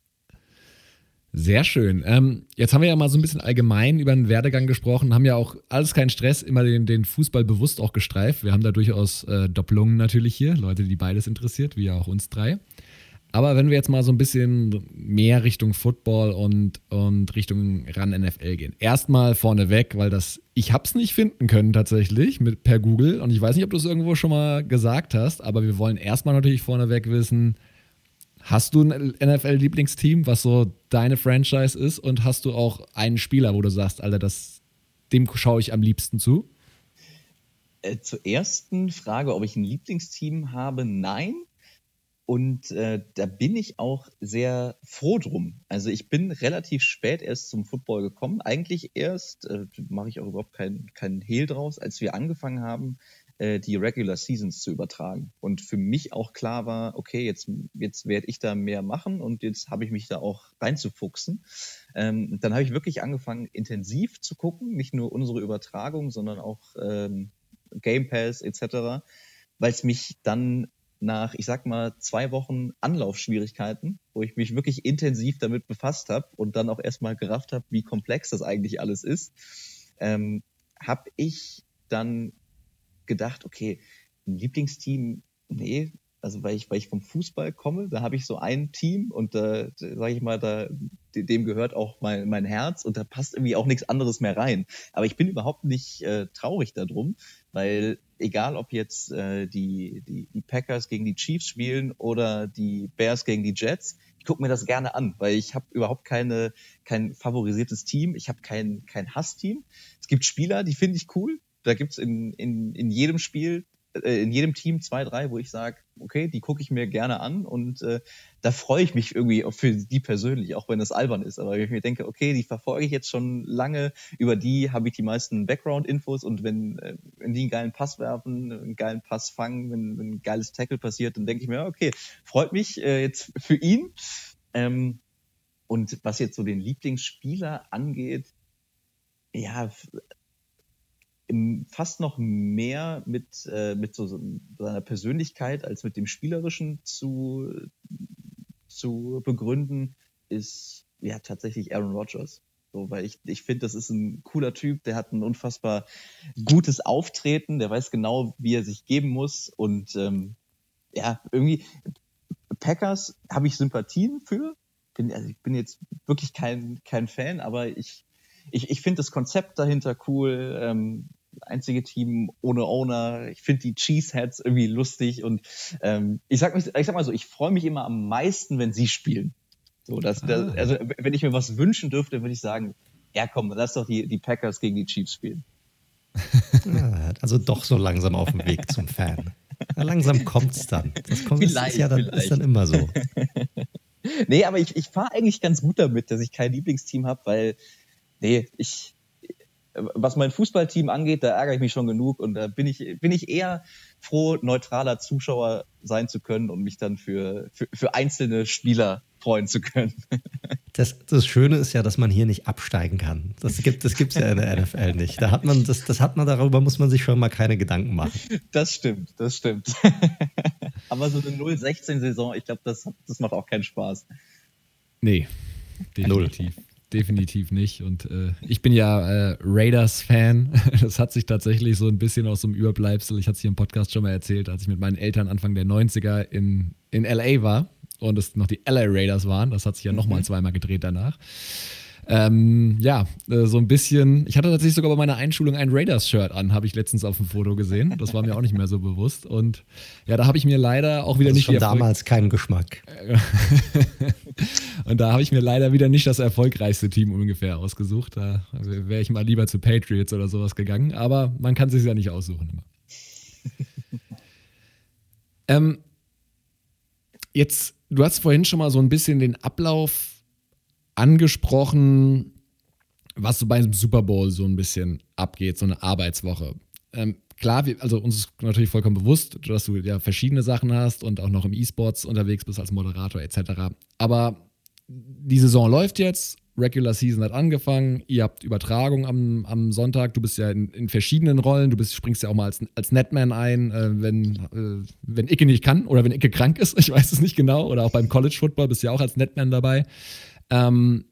[SPEAKER 2] Sehr schön. Ähm, jetzt haben wir ja mal so ein bisschen allgemein über den Werdegang gesprochen, haben ja auch alles kein Stress, immer den, den Fußball bewusst auch gestreift. Wir haben da durchaus äh, Doppelungen natürlich hier, Leute, die beides interessiert, wie auch uns drei. Aber wenn wir jetzt mal so ein bisschen mehr Richtung Football und, und Richtung ran NFL gehen. Erstmal vorneweg, weil das, ich hab's nicht finden können tatsächlich mit, per Google und ich weiß nicht, ob du es irgendwo schon mal gesagt hast, aber wir wollen erstmal natürlich vorneweg wissen, Hast du ein NFL-Lieblingsteam, was so deine Franchise ist? Und hast du auch einen Spieler, wo du sagst, Alter, das, dem schaue ich am liebsten zu?
[SPEAKER 3] Äh, zur ersten Frage, ob ich ein Lieblingsteam habe, nein. Und äh, da bin ich auch sehr froh drum. Also ich bin relativ spät erst zum Football gekommen. Eigentlich erst, äh, mache ich auch überhaupt keinen kein Hehl draus, als wir angefangen haben, äh, die Regular Seasons zu übertragen. Und für mich auch klar war, okay, jetzt, jetzt werde ich da mehr machen und jetzt habe ich mich da auch reinzufuchsen. Ähm, dann habe ich wirklich angefangen, intensiv zu gucken, nicht nur unsere Übertragung, sondern auch ähm, Game Pass etc., weil es mich dann nach, ich sag mal, zwei Wochen Anlaufschwierigkeiten, wo ich mich wirklich intensiv damit befasst habe und dann auch erstmal gerafft habe, wie komplex das eigentlich alles ist, ähm, habe ich dann gedacht, okay, ein Lieblingsteam, nee, also weil ich, weil ich vom Fußball komme, da habe ich so ein Team und da, sage ich mal, da, dem gehört auch mein, mein Herz und da passt irgendwie auch nichts anderes mehr rein. Aber ich bin überhaupt nicht äh, traurig darum, weil egal ob jetzt äh, die, die, die Packers gegen die Chiefs spielen oder die Bears gegen die Jets, ich gucke mir das gerne an, weil ich habe überhaupt keine, kein favorisiertes Team, ich habe kein, kein Hassteam. Es gibt Spieler, die finde ich cool, da gibt's in, in, in jedem Spiel, äh, in jedem Team zwei, drei, wo ich sage, okay, die gucke ich mir gerne an und äh, da freue ich mich irgendwie für die persönlich, auch wenn das albern ist. Aber wenn ich mir denke, okay, die verfolge ich jetzt schon lange, über die habe ich die meisten Background-Infos und wenn, äh, wenn die einen geilen Pass werfen, einen geilen Pass fangen, wenn, wenn ein geiles Tackle passiert, dann denke ich mir, okay, freut mich äh, jetzt für ihn. Ähm, und was jetzt so den Lieblingsspieler angeht, ja, fast noch mehr mit, äh, mit so, seiner Persönlichkeit als mit dem Spielerischen zu, zu begründen, ist ja tatsächlich Aaron Rodgers. So, weil ich, ich finde, das ist ein cooler Typ, der hat ein unfassbar gutes Auftreten, der weiß genau, wie er sich geben muss. Und ähm, ja, irgendwie, Packers habe ich Sympathien für. Bin, also ich bin jetzt wirklich kein, kein Fan, aber ich, ich, ich finde das Konzept dahinter cool. Ähm, einzige Team ohne Owner. Ich finde die Cheeseheads irgendwie lustig und ähm, ich, sag mich, ich sag mal so, ich freue mich immer am meisten, wenn sie spielen. So, dass, ah. das, also wenn ich mir was wünschen dürfte, würde ich sagen, ja komm, lass doch die, die Packers gegen die Chiefs spielen. *laughs*
[SPEAKER 1] also doch so langsam auf dem Weg zum Fan. Ja, langsam kommt's dann. Das kommt vielleicht, ist ja dann, ist dann immer so. *laughs*
[SPEAKER 3] nee, aber ich, ich fahre eigentlich ganz gut damit, dass ich kein Lieblingsteam habe, weil, nee, ich, was mein Fußballteam angeht, da ärgere ich mich schon genug und da bin ich, bin ich eher froh, neutraler Zuschauer sein zu können und mich dann für, für, für einzelne Spieler freuen zu können. *laughs*
[SPEAKER 1] Das, das Schöne ist ja, dass man hier nicht absteigen kann. Das gibt es das ja in der NFL nicht. Da hat man, das, das hat man, darüber muss man sich schon mal keine Gedanken machen.
[SPEAKER 3] Das stimmt, das stimmt. *laughs* Aber so eine 0-16-Saison, ich glaube, das, das macht auch keinen Spaß.
[SPEAKER 2] Nee, definitiv. Null definitiv nicht. Und äh, ich bin ja äh, Raiders-Fan. *laughs* Das hat sich tatsächlich so ein bisschen aus so einem Überbleibsel, ich hatte es hier im Podcast schon mal erzählt, als ich mit meinen Eltern Anfang der 90er in, in LA war und es noch die LA Raiders waren. Das hat sich ja nochmal mhm. zweimal gedreht danach. Ähm, ja, äh, so ein bisschen. Ich hatte tatsächlich sogar bei meiner Einschulung ein Raiders-Shirt an, habe ich letztens auf dem Foto gesehen. Das war mir auch nicht mehr so bewusst. Und ja, da habe ich mir leider auch wieder
[SPEAKER 1] das
[SPEAKER 2] nicht.
[SPEAKER 1] Schon damals keinen Geschmack. *laughs*
[SPEAKER 2] und da habe ich mir leider wieder nicht das erfolgreichste Team ungefähr ausgesucht. Da wäre ich mal lieber zu Patriots oder sowas gegangen. Aber man kann sich ja nicht aussuchen immer. *laughs* ähm, jetzt, du hast vorhin schon mal so ein bisschen den Ablauf angesprochen, was so bei einem Super Bowl so ein bisschen abgeht, so eine Arbeitswoche. Ähm, klar, wir, also uns ist natürlich vollkommen bewusst, dass du ja verschiedene Sachen hast und auch noch im E-Sports unterwegs bist als Moderator etc. Aber die Saison läuft jetzt, Regular Season hat angefangen, ihr habt Übertragung am, am Sonntag, du bist ja in, in verschiedenen Rollen, du bist, springst ja auch mal als, als Netman ein, äh, wenn, äh, wenn Icke nicht kann oder wenn Icke krank ist, *laughs* ich weiß es nicht genau, oder auch beim College Football bist du ja auch als Netman dabei. Ähm,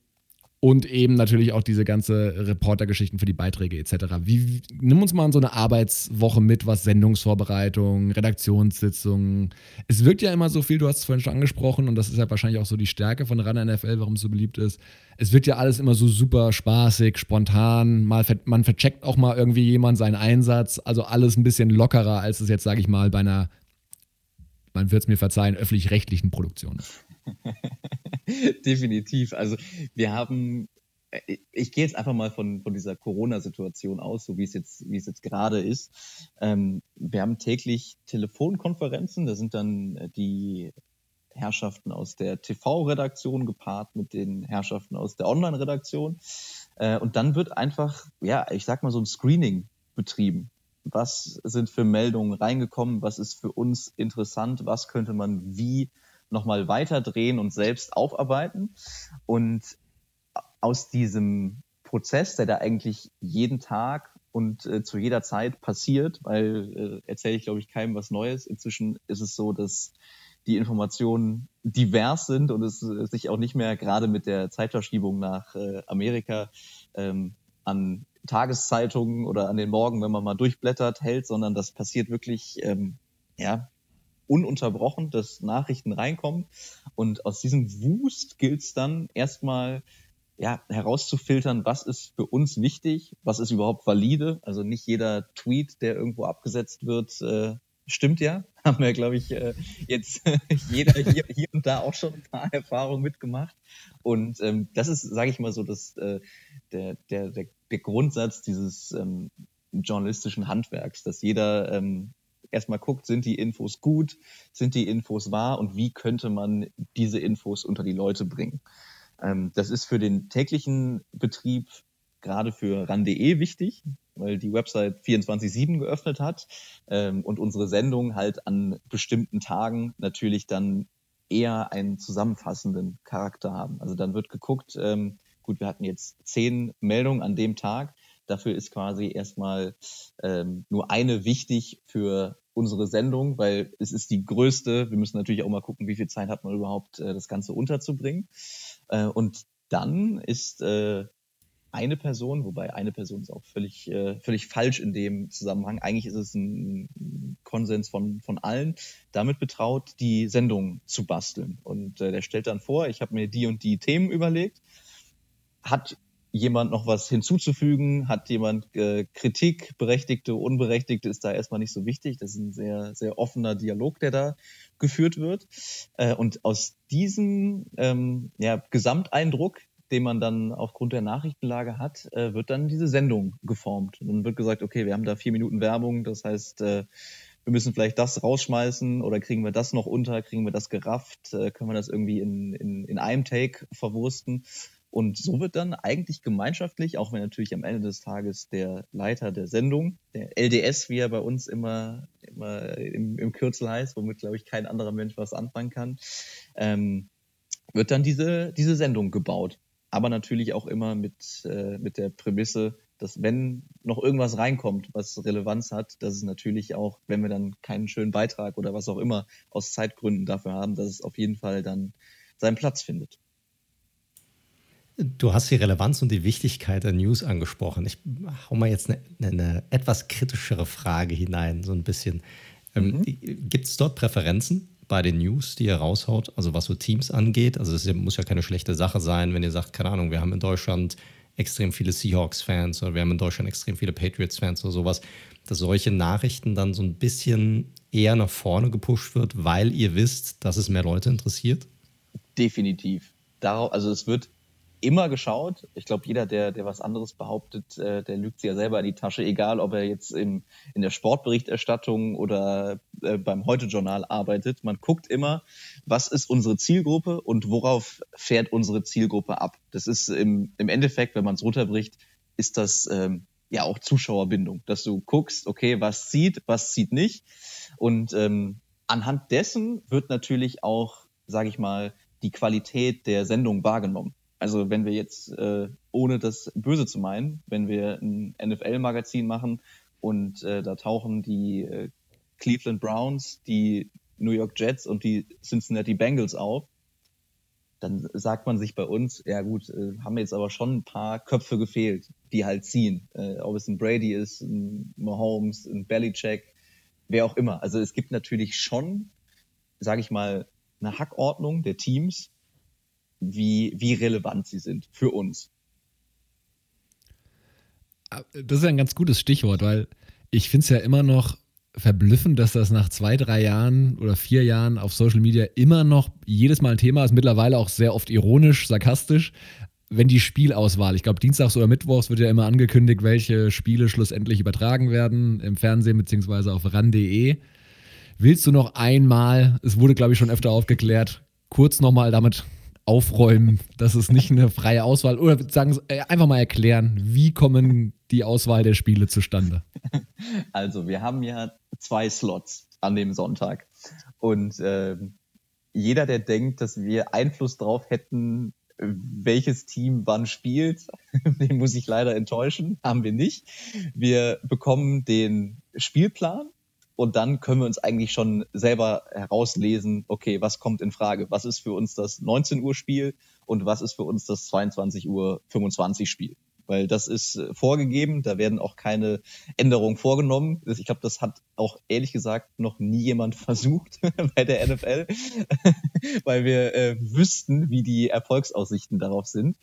[SPEAKER 2] und eben natürlich auch diese ganze Reportergeschichten für die Beiträge etc. Wie, nimm uns mal in so eine Arbeitswoche mit, was Sendungsvorbereitung, Redaktionssitzungen. Es wirkt ja immer so viel, du hast es vorhin schon angesprochen und das ist ja wahrscheinlich auch so die Stärke von Run NFL, warum es so beliebt ist. Es wird ja alles immer so super spaßig, spontan, mal man vercheckt auch mal irgendwie jemand seinen Einsatz, also alles ein bisschen lockerer, als es jetzt, sage ich mal, bei einer, man wird es mir verzeihen, öffentlich-rechtlichen Produktion ist. *laughs*
[SPEAKER 3] Definitiv. Also wir haben, äh, ich gehe jetzt einfach mal von, von dieser Corona-Situation aus, so wie es jetzt, wie es jetzt gerade ist. Ähm, wir haben täglich Telefonkonferenzen, da sind dann äh, die Herrschaften aus der TV-Redaktion gepaart mit den Herrschaften aus der Online-Redaktion. Äh, und dann wird einfach, ja, ich sag mal so ein Screening betrieben. Was sind für Meldungen reingekommen? Was ist für uns interessant? Was könnte man wie nochmal weiterdrehen und selbst aufarbeiten? Und aus diesem Prozess, der da eigentlich jeden Tag und äh, zu jeder Zeit passiert, weil äh, erzähle ich, glaube ich, keinem was Neues. Inzwischen ist es so, dass die Informationen divers sind und es äh, sich auch nicht mehr gerade mit der Zeitverschiebung nach äh, Amerika ähm, an Tageszeitungen oder an den Morgen, wenn man mal durchblättert, hält, sondern das passiert wirklich ähm, ja, ununterbrochen, dass Nachrichten reinkommen. Und aus diesem Wust gilt es dann erstmal ja, herauszufiltern, was ist für uns wichtig, was ist überhaupt valide. Also nicht jeder Tweet, der irgendwo abgesetzt wird, äh, stimmt ja. *laughs* Haben wir, glaube ich, äh, jetzt *laughs* jeder hier, hier, und da auch schon ein paar Erfahrungen mitgemacht. Und ähm, das ist, sage ich mal so, dass äh, der, der, der, der Grundsatz dieses ähm, journalistischen Handwerks, dass jeder ähm, erstmal guckt, sind die Infos gut, sind die Infos wahr und wie könnte man diese Infos unter die Leute bringen. Ähm, das ist für den täglichen Betrieb gerade für ran.de wichtig, weil die Website 24-7 geöffnet hat ähm, und unsere Sendungen halt an bestimmten Tagen natürlich dann eher einen zusammenfassenden Charakter haben. Also dann wird geguckt, ähm, gut, wir hatten jetzt zehn Meldungen an dem Tag. Dafür ist quasi erstmal ähm, nur eine wichtig für unsere Sendung, weil es ist die größte. Wir müssen natürlich auch mal gucken, wie viel Zeit hat man überhaupt, äh, das Ganze unterzubringen. Äh, und dann ist äh, eine Person, wobei eine Person ist auch völlig, völlig falsch in dem Zusammenhang. Eigentlich ist es ein Konsens von, von allen, damit betraut, die Sendung zu basteln. Und der stellt dann vor, ich habe mir die und die Themen überlegt. Hat jemand noch was hinzuzufügen? Hat jemand äh, Kritik, berechtigte, unberechtigte, ist da erstmal nicht so wichtig. Das ist ein sehr, sehr offener Dialog, der da geführt wird. Äh, und aus diesem ähm, ja, Gesamteindruck den man dann aufgrund der Nachrichtenlage hat, äh, wird dann diese Sendung geformt. Und dann wird gesagt, okay, wir haben da vier Minuten Werbung, das heißt, äh, wir müssen vielleicht das rausschmeißen oder kriegen wir das noch unter, kriegen wir das gerafft, äh, können wir das irgendwie in, in, in einem Take verwursten. Und so wird dann eigentlich gemeinschaftlich, auch wenn natürlich am Ende des Tages der Leiter der Sendung, der LDS, wie er bei uns immer, immer im, im Kürzel heißt, womit, glaube ich, kein anderer Mensch was anfangen kann, ähm, wird dann diese, diese Sendung gebaut aber natürlich auch immer mit, äh, mit der Prämisse, dass wenn noch irgendwas reinkommt, was Relevanz hat, dass es natürlich auch, wenn wir dann keinen schönen Beitrag oder was auch immer aus Zeitgründen dafür haben, dass es auf jeden Fall dann seinen Platz findet.
[SPEAKER 1] Du hast die Relevanz und die Wichtigkeit der News angesprochen. Ich hau mal jetzt eine, eine etwas kritischere Frage hinein, so ein bisschen. Ähm, mhm. Gibt es dort Präferenzen? bei den News, die ihr raushaut, also was so Teams angeht. Also es muss ja keine schlechte Sache sein, wenn ihr sagt, keine Ahnung, wir haben in Deutschland extrem viele Seahawks-Fans oder wir haben in Deutschland extrem viele Patriots-Fans oder sowas, dass solche Nachrichten dann so ein bisschen eher nach vorne gepusht wird, weil ihr wisst, dass es mehr Leute interessiert?
[SPEAKER 3] Definitiv. Darauf, also es wird immer geschaut. Ich glaube, jeder, der, der was anderes behauptet, äh, der lügt sich ja selber in die Tasche, egal ob er jetzt im, in der Sportberichterstattung oder äh, beim Heute-Journal arbeitet. Man guckt immer, was ist unsere Zielgruppe und worauf fährt unsere Zielgruppe ab. Das ist im, im Endeffekt, wenn man es runterbricht, ist das ähm, ja auch Zuschauerbindung, dass du guckst, okay, was zieht, was zieht nicht. Und ähm, anhand dessen wird natürlich auch, sage ich mal, die Qualität der Sendung wahrgenommen. Also wenn wir jetzt, äh, ohne das Böse zu meinen, wenn wir ein NFL-Magazin machen und äh, da tauchen die äh, Cleveland Browns, die New York Jets und die Cincinnati Bengals auf, dann sagt man sich bei uns, ja gut, äh, haben jetzt aber schon ein paar Köpfe gefehlt, die halt ziehen. Äh, ob es ein Brady ist, ein Mahomes, ein Belichick, wer auch immer. Also es gibt natürlich schon, sage ich mal, eine Hackordnung der Teams, wie, wie relevant sie sind für uns.
[SPEAKER 2] Das ist ein ganz gutes Stichwort, weil ich finde es ja immer noch verblüffend, dass das nach zwei, drei Jahren oder vier Jahren auf Social Media immer noch jedes Mal ein Thema ist, mittlerweile auch sehr oft ironisch, sarkastisch, wenn die Spielauswahl, ich glaube dienstags oder mittwochs wird ja immer angekündigt, welche Spiele schlussendlich übertragen werden im Fernsehen beziehungsweise auf ran.de Willst du noch einmal, es wurde glaube ich schon öfter aufgeklärt, kurz nochmal damit aufräumen, dass es nicht eine freie Auswahl oder sagen äh, einfach mal erklären, wie kommen die Auswahl der Spiele zustande?
[SPEAKER 3] Also wir haben ja zwei Slots an dem Sonntag und äh, jeder, der denkt, dass wir Einfluss drauf hätten, welches Team wann spielt, *laughs* den muss ich leider enttäuschen, haben wir nicht. Wir bekommen den Spielplan und dann können wir uns eigentlich schon selber herauslesen, okay, was kommt in Frage? Was ist für uns das 19 Uhr Spiel und was ist für uns das 22 Uhr 25 Spiel? Weil das ist äh, vorgegeben, da werden auch keine Änderungen vorgenommen. Ich glaube, das hat auch ehrlich gesagt noch nie jemand *laughs* versucht *laughs* bei der NFL, *laughs* weil wir äh, wüssten, wie die Erfolgsaussichten darauf sind.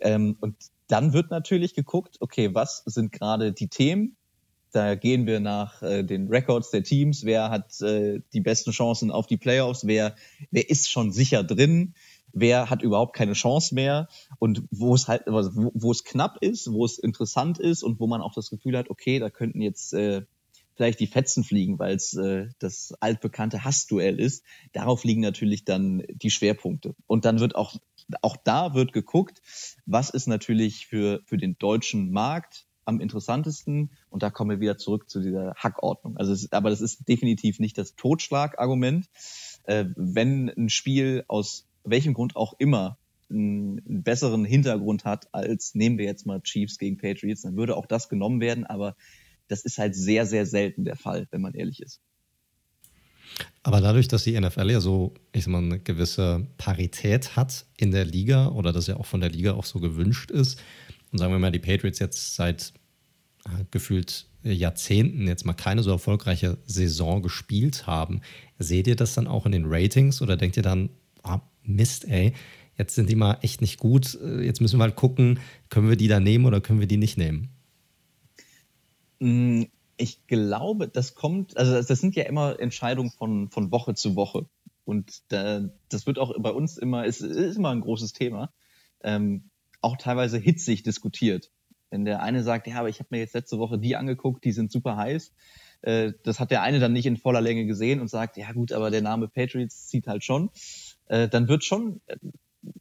[SPEAKER 3] Ähm, und dann wird natürlich geguckt, okay, was sind gerade die Themen, da gehen wir nach äh, den Records der Teams. Wer hat äh, die besten Chancen auf die Playoffs? Wer, wer ist schon sicher drin? Wer hat überhaupt keine Chance mehr? Und wo es halt, also wo, wo es knapp ist, wo es interessant ist und wo man auch das Gefühl hat, okay, da könnten jetzt äh, vielleicht die Fetzen fliegen, weil es äh, das altbekannte Hassduell ist. Darauf liegen natürlich dann die Schwerpunkte. Und dann wird auch, auch da wird geguckt, was ist natürlich für, für den deutschen Markt am interessantesten. Und da kommen wir wieder zurück zu dieser Hackordnung. Also, es, aber das ist definitiv nicht das Totschlagargument. Äh, wenn ein Spiel aus welchem Grund auch immer einen besseren Hintergrund hat als nehmen wir jetzt mal Chiefs gegen Patriots, dann würde auch das genommen werden. Aber das ist halt sehr, sehr selten der Fall, wenn man ehrlich ist.
[SPEAKER 1] Aber dadurch, dass die NFL ja so, ich sag mal, eine gewisse Parität hat in der Liga oder das ja auch von der Liga auch so gewünscht ist, und sagen wir mal, die Patriots jetzt seit äh, gefühlt Jahrzehnten jetzt mal keine so erfolgreiche Saison gespielt haben, seht ihr das dann auch in den Ratings oder denkt ihr dann, ah, Mist, ey, jetzt sind die mal echt nicht gut, äh, jetzt müssen wir halt gucken, können wir die da nehmen oder können wir die nicht nehmen?
[SPEAKER 3] Mm, ich glaube, das kommt, also das sind ja immer Entscheidungen von, von Woche zu Woche. Und da, das wird auch bei uns immer, ist, ist immer ein großes Thema. Ähm, auch teilweise hitzig diskutiert. Wenn der eine sagt, ja, aber ich habe mir jetzt letzte Woche die angeguckt, die sind super heiß. Äh, das hat der eine dann nicht in voller Länge gesehen und sagt, ja gut, aber der Name Patriots zieht halt schon. Äh, dann wird schon äh,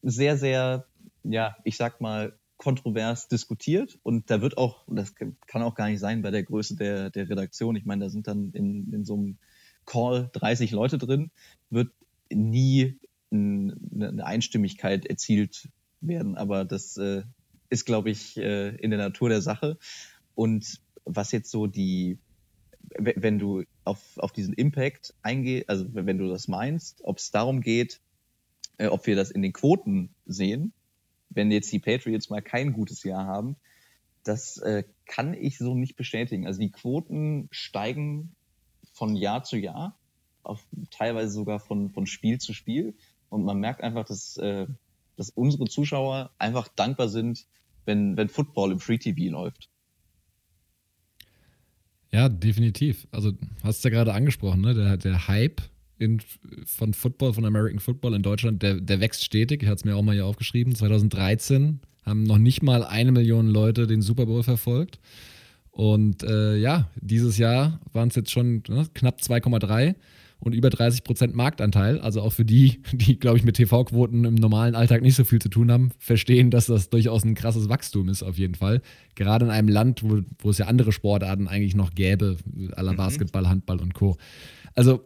[SPEAKER 3] sehr, sehr, ja, ich sag mal, kontrovers diskutiert und da wird auch, das kann auch gar nicht sein bei der Größe der, der Redaktion, ich meine, da sind dann in, in so einem Call 30 Leute drin, wird nie eine Einstimmigkeit erzielt werden. Aber das äh, ist, glaube ich, äh, in der Natur der Sache. Und was jetzt so die, wenn du auf, auf diesen Impact eingehst, also wenn du das meinst, ob es darum geht, äh, ob wir das in den Quoten sehen, wenn jetzt die Patriots mal kein gutes Jahr haben, das äh, kann ich so nicht bestätigen. Also die Quoten steigen von Jahr zu Jahr, auf, teilweise sogar von, von Spiel zu Spiel. Und man merkt einfach, dass äh, dass unsere Zuschauer einfach dankbar sind, wenn, wenn Football im Free TV läuft.
[SPEAKER 2] Ja, definitiv. Also hast du ja gerade angesprochen, ne? der, der Hype in, von Football, von American Football in Deutschland, der, der wächst stetig. Ich hatte es mir auch mal hier aufgeschrieben. 2013 haben noch nicht mal eine Million Leute den Super Bowl verfolgt. Und äh, ja, dieses Jahr waren es jetzt schon ne, knapp 2,3 und über 30 Prozent Marktanteil. Also auch für die, die, glaube ich, mit TV-Quoten im normalen Alltag nicht so viel zu tun haben, verstehen, dass das durchaus ein krasses Wachstum ist, auf jeden Fall. Gerade in einem Land, wo, wo es ja andere Sportarten eigentlich noch gäbe, aller mhm. Basketball, Handball und Co. Also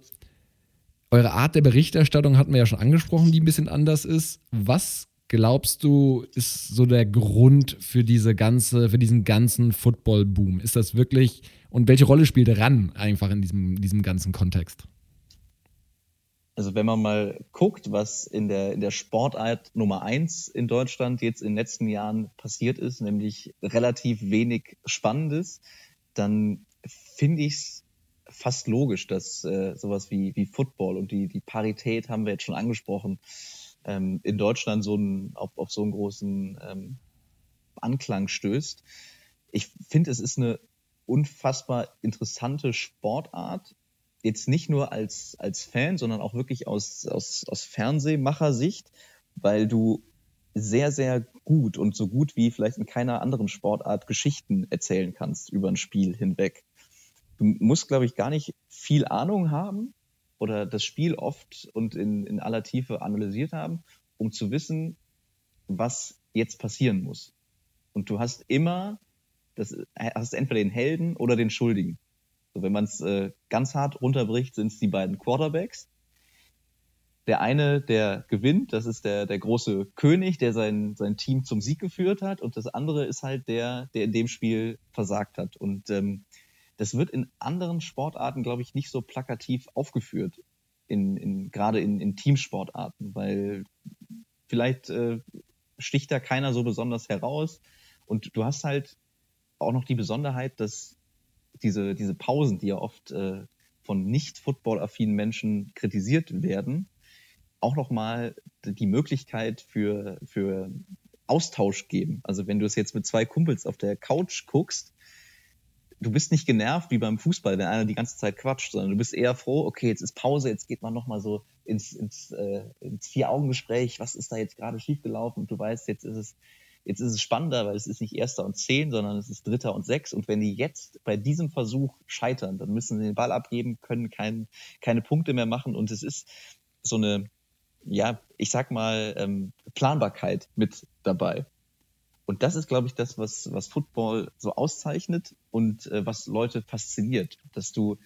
[SPEAKER 2] eure Art der Berichterstattung hatten wir ja schon angesprochen, die ein bisschen anders ist. Was glaubst du, ist so der Grund für diese ganze, für diesen ganzen Football-Boom? Ist das wirklich, und welche Rolle spielt RAN einfach in diesem, diesem ganzen Kontext?
[SPEAKER 3] Also wenn man mal guckt, was in der, in der Sportart Nummer eins in Deutschland jetzt in den letzten Jahren passiert ist, nämlich relativ wenig Spannendes, dann finde ich es fast logisch, dass äh, sowas wie, wie Football und die, die Parität haben wir jetzt schon angesprochen, ähm, in Deutschland so ein, auf, auf so einen großen ähm, Anklang stößt. Ich finde, es ist eine unfassbar interessante Sportart jetzt nicht nur als, als Fan, sondern auch wirklich aus, aus, aus Fernsehmachersicht, weil du sehr, sehr gut und so gut wie vielleicht in keiner anderen Sportart Geschichten erzählen kannst über ein Spiel hinweg. Du musst, glaube ich, gar nicht viel Ahnung haben, oder das Spiel oft und in, in aller Tiefe analysiert haben, um zu wissen, was jetzt passieren muss. Und du hast immer, das hast entweder den Helden oder den Schuldigen. So, wenn man es äh, ganz hart runterbricht, sind es die beiden Quarterbacks. Der eine, der gewinnt, das ist der, der große König, der sein, sein Team zum Sieg geführt hat. Und das andere ist halt der, der in dem Spiel versagt hat. Und ähm, das wird in anderen Sportarten, glaube ich, nicht so plakativ aufgeführt. In, in, gerade in, in Teamsportarten, weil vielleicht äh, sticht da keiner so besonders heraus. Und du hast halt auch noch die Besonderheit, dass diese, diese Pausen, die ja oft äh, von nicht football-affinen Menschen kritisiert werden, auch nochmal die Möglichkeit für, für Austausch geben. Also wenn du es jetzt mit zwei Kumpels auf der Couch guckst, du bist nicht genervt wie beim Fußball, wenn einer die ganze Zeit quatscht, sondern du bist eher froh, okay, jetzt ist Pause, jetzt geht man nochmal so ins, ins, äh, ins Vier-Augen-Gespräch, was ist da jetzt gerade schiefgelaufen und du weißt, jetzt ist es Jetzt ist es spannender, weil es ist nicht Erster und Zehn, sondern es ist Dritter und Sechs. Und wenn die jetzt bei diesem Versuch scheitern, dann müssen sie den Ball abgeben, können kein, keine Punkte mehr machen. Und es ist so eine, ja, ich sag mal, ähm, Planbarkeit mit dabei. Und das ist, glaube ich, das, was, was Football so auszeichnet und äh, was Leute fasziniert, dass du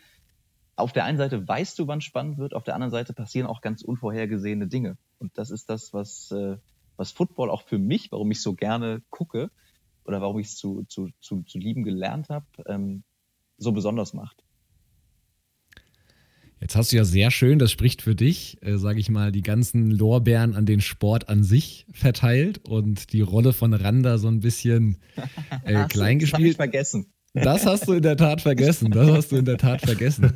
[SPEAKER 3] auf der einen Seite weißt du, wann spannend wird, auf der anderen Seite passieren auch ganz unvorhergesehene Dinge. Und das ist das, was, äh, was Football auch für mich, warum ich so gerne gucke oder warum ich es zu, zu, zu, zu lieben gelernt habe, ähm, so besonders macht.
[SPEAKER 2] Jetzt hast du ja sehr schön, das spricht für dich, äh, sage ich mal, die ganzen Lorbeeren an den Sport an sich verteilt und die Rolle von Randa so ein bisschen *laughs* äh, klein gespielt. Das habe ich
[SPEAKER 3] vergessen.
[SPEAKER 2] Das hast du in der Tat vergessen. Das hast du in der Tat vergessen.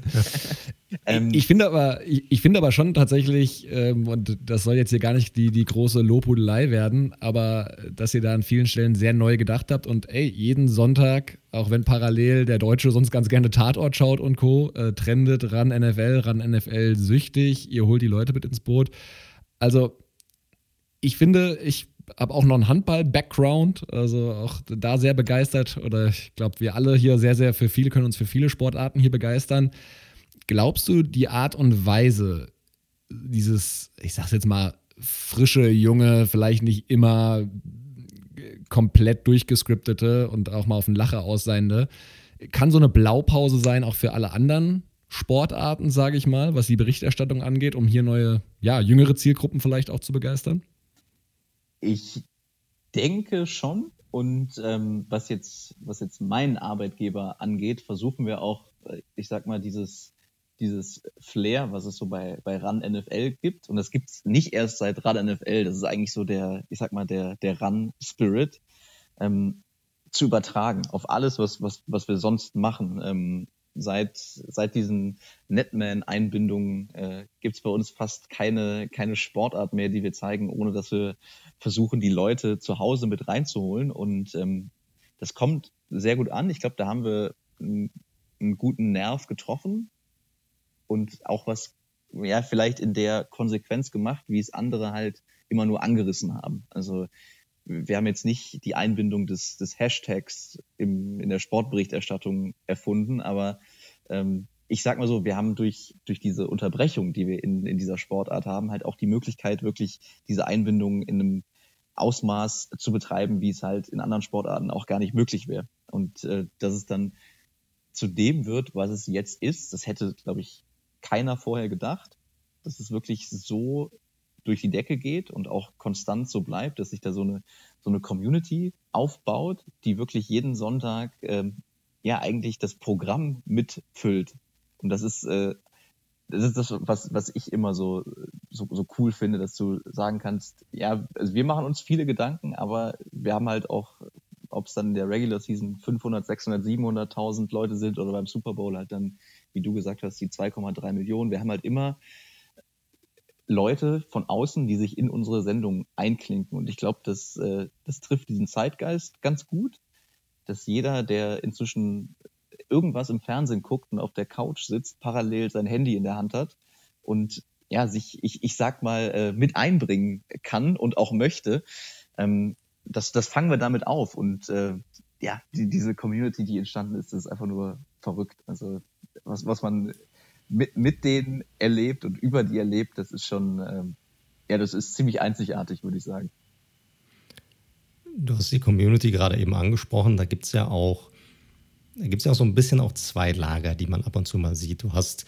[SPEAKER 2] Ähm, ich finde aber, ich, ich finde aber schon tatsächlich, ähm, und das soll jetzt hier gar nicht die, die große Lobhudelei werden, aber dass ihr da an vielen Stellen sehr neu gedacht habt und ey, jeden Sonntag, auch wenn parallel der Deutsche sonst ganz gerne Tatort schaut und Co., äh, trendet ran NFL, ran NFL süchtig, ihr holt die Leute mit ins Boot. Also, ich finde, ich habe auch noch einen Handball-Background, also auch da sehr begeistert. Oder ich glaube, wir alle hier sehr, sehr für viele können uns für viele Sportarten hier begeistern. Glaubst du, die Art und Weise, dieses, ich sag's jetzt mal, frische, junge, vielleicht nicht immer komplett durchgescriptete und auch mal auf den Lacher ausseiende, kann so eine Blaupause sein, auch für alle anderen Sportarten, sage ich mal, was die Berichterstattung angeht, um hier neue, ja, jüngere Zielgruppen vielleicht auch zu begeistern?
[SPEAKER 3] Ich denke schon. Und ähm, was jetzt, was jetzt meinen Arbeitgeber angeht, versuchen wir auch, äh, ich sag mal, dieses, dieses Flair, was es so bei, bei RAN NFL gibt. Und das gibt's nicht erst seit RAN NFL. Das ist eigentlich so der, ich sag mal, der, der RAN Spirit, ähm, zu übertragen auf alles, was, was, was wir sonst machen. Ähm, seit, seit diesen Netman-Einbindungen äh, gibt es bei uns fast keine, keine Sportart mehr, die wir zeigen, ohne dass wir versuchen, die Leute zu Hause mit reinzuholen. Und ähm, das kommt sehr gut an. Ich glaube, da haben wir einen, einen guten Nerv getroffen und auch was, ja, vielleicht in der Konsequenz gemacht, wie es andere halt immer nur angerissen haben. Also wir haben jetzt nicht die Einbindung des, des Hashtags im, in der Sportberichterstattung erfunden, aber ähm, ich sag mal so, wir haben durch, durch diese Unterbrechung, die wir in, in dieser Sportart haben, halt auch die Möglichkeit, wirklich diese Einbindung in einem Ausmaß zu betreiben, wie es halt in anderen Sportarten auch gar nicht möglich wäre. Und äh, dass es dann zu dem wird, was es jetzt ist, das hätte, glaube ich, keiner vorher gedacht, dass es wirklich so durch die Decke geht und auch konstant so bleibt, dass sich da so eine, so eine Community aufbaut, die wirklich jeden Sonntag ähm, ja eigentlich das Programm mitfüllt. Und das ist, äh, das ist das, was, was ich immer so, so, so cool finde, dass du sagen kannst, ja, also wir machen uns viele Gedanken, aber wir haben halt auch, ob es dann in der Regular Season 500, 600, 700.000 Leute sind oder beim Super Bowl halt dann, wie du gesagt hast, die 2,3 Millionen. Wir haben halt immer Leute von außen, die sich in unsere Sendung einklinken. Und ich glaube, das, äh, das trifft diesen Zeitgeist ganz gut, dass jeder, der inzwischen irgendwas im Fernsehen guckt und auf der Couch sitzt, parallel sein Handy in der Hand hat und ja, sich, ich, ich sag mal, äh, mit einbringen kann und auch möchte. Ähm, das, das fangen wir damit auf. Und äh, ja, die, diese Community, die entstanden ist, ist einfach nur verrückt. Also was, was man mit, mit denen erlebt und über die erlebt. Das ist schon, ähm, ja, das ist ziemlich einzigartig, würde ich sagen.
[SPEAKER 1] Du hast die Community gerade eben angesprochen. Da gibt es ja auch, da gibt es ja auch so ein bisschen auch zwei Lager, die man ab und zu mal sieht. Du hast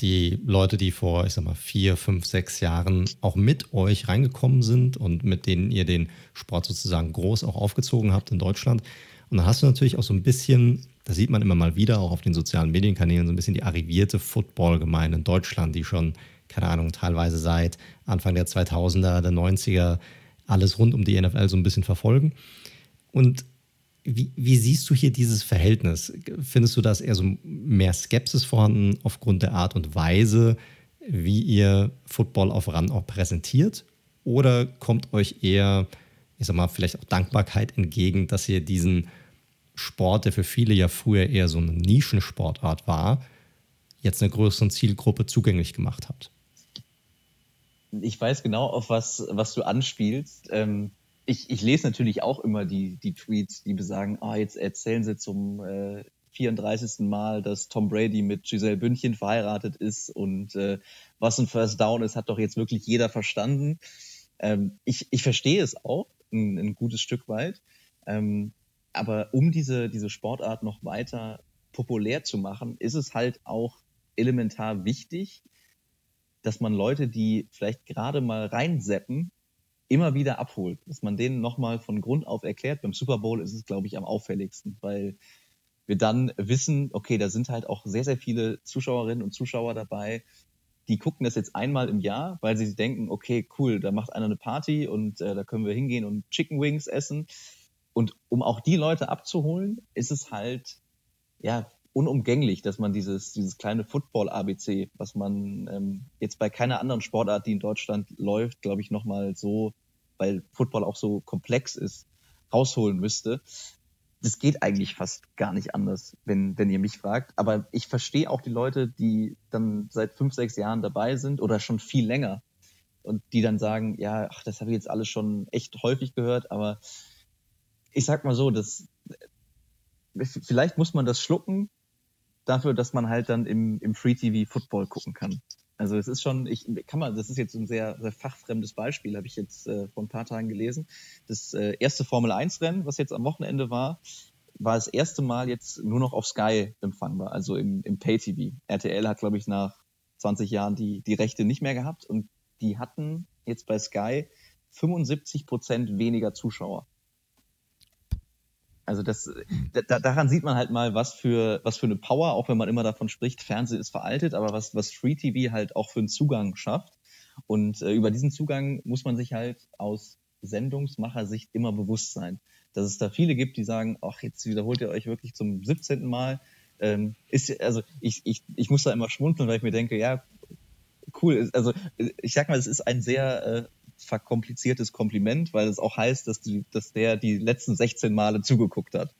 [SPEAKER 1] die Leute, die vor, ich sag mal, vier, fünf, sechs Jahren auch mit euch reingekommen sind und mit denen ihr den Sport sozusagen groß auch aufgezogen habt in Deutschland. Und dann hast du natürlich auch so ein bisschen, das sieht man immer mal wieder, auch auf den sozialen Medienkanälen, so ein bisschen die arrivierte Football-Gemeinde in Deutschland, die schon, keine Ahnung, teilweise seit Anfang der 2000er, der 90er alles rund um die NFL so ein bisschen verfolgen. Und wie, wie, siehst du hier dieses Verhältnis? Findest du, dass eher so mehr Skepsis vorhanden aufgrund der Art und Weise, wie ihr Football auf RAN auch präsentiert? Oder kommt euch eher, ich sag mal, vielleicht auch Dankbarkeit entgegen, dass ihr diesen Sport, der für viele ja früher eher so eine Nischensportart war, jetzt einer größeren Zielgruppe zugänglich gemacht habt?
[SPEAKER 3] Ich weiß genau, auf was, was du anspielst. Ähm ich, ich lese natürlich auch immer die, die Tweets, die besagen, ah, jetzt erzählen sie zum äh, 34. Mal, dass Tom Brady mit Giselle Bündchen verheiratet ist und äh, was ein First Down ist, hat doch jetzt wirklich jeder verstanden. Ähm, ich, ich verstehe es auch ein, ein gutes Stück weit. Ähm, aber um diese, diese Sportart noch weiter populär zu machen, ist es halt auch elementar wichtig, dass man Leute, die vielleicht gerade mal reinseppen, immer wieder abholt, dass man denen nochmal von Grund auf erklärt. Beim Super Bowl ist es, glaube ich, am auffälligsten, weil wir dann wissen, okay, da sind halt auch sehr, sehr viele Zuschauerinnen und Zuschauer dabei, die gucken das jetzt einmal im Jahr, weil sie denken, okay, cool, da macht einer eine Party und äh, da können wir hingehen und Chicken Wings essen. Und um auch die Leute abzuholen, ist es halt, ja, unumgänglich, dass man dieses, dieses kleine Football-ABC, was man ähm, jetzt bei keiner anderen Sportart, die in Deutschland läuft, glaube ich, nochmal so, weil Football auch so komplex ist, rausholen müsste. Das geht eigentlich fast gar nicht anders, wenn, wenn ihr mich fragt. Aber ich verstehe auch die Leute, die dann seit fünf, sechs Jahren dabei sind oder schon viel länger und die dann sagen, ja, ach, das habe ich jetzt alles schon echt häufig gehört, aber ich sag mal so, das vielleicht muss man das schlucken, dafür, dass man halt dann im, im Free TV Football gucken kann. Also es ist schon, ich kann mal, das ist jetzt ein sehr, sehr fachfremdes Beispiel, habe ich jetzt äh, vor ein paar Tagen gelesen. Das äh, erste Formel 1 Rennen, was jetzt am Wochenende war, war das erste Mal jetzt nur noch auf Sky empfangbar, also im, im Pay TV. RTL hat, glaube ich, nach 20 Jahren die, die Rechte nicht mehr gehabt und die hatten jetzt bei Sky 75 Prozent weniger Zuschauer. Also das, da, daran sieht man halt mal, was für, was für eine Power, auch wenn man immer davon spricht, Fernsehen ist veraltet, aber was, was Free TV halt auch für einen Zugang schafft. Und äh, über diesen Zugang muss man sich halt aus Sendungsmachersicht immer bewusst sein. Dass es da viele gibt, die sagen, ach, jetzt wiederholt ihr euch wirklich zum 17. Mal. Ähm, ist, also ich, ich, ich muss da immer schmunzeln, weil ich mir denke, ja, cool. Also ich sag mal, es ist ein sehr äh, verkompliziertes Kompliment, weil es auch heißt, dass, die, dass der die letzten 16 Male zugeguckt hat.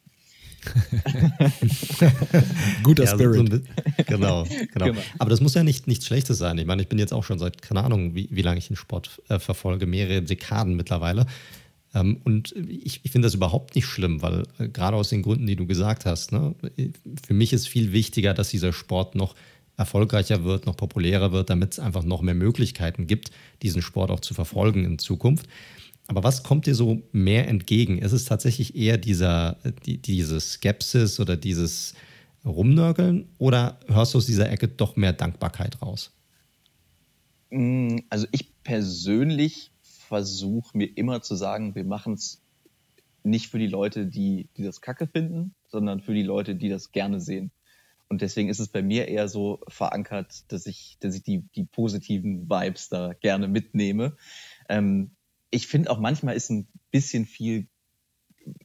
[SPEAKER 3] *laughs*
[SPEAKER 2] Guter ja, Spirit. So, so
[SPEAKER 1] genau, genau, genau, Aber das muss ja nicht nichts Schlechtes sein. Ich meine, ich bin jetzt auch schon seit, keine Ahnung, wie, wie lange ich den Sport äh, verfolge, mehrere Dekaden mittlerweile. Ähm, und ich, ich finde das überhaupt nicht schlimm, weil äh, gerade aus den Gründen, die du gesagt hast, ne, für mich ist viel wichtiger, dass dieser Sport noch erfolgreicher wird, noch populärer wird, damit es einfach noch mehr Möglichkeiten gibt, diesen Sport auch zu verfolgen in Zukunft. Aber was kommt dir so mehr entgegen? Ist es tatsächlich eher dieser, die, diese Skepsis oder dieses Rumnörgeln oder hörst du aus dieser Ecke doch mehr Dankbarkeit raus?
[SPEAKER 3] Mm, also ich persönlich versuche mir immer zu sagen, wir machen es nicht für die Leute, die, die das Kacke finden, sondern für die Leute, die das gerne sehen. Und deswegen ist es bei mir eher so verankert, dass ich, dass ich die, die positiven Vibes da gerne mitnehme. Ähm, ich finde auch manchmal ist ein bisschen viel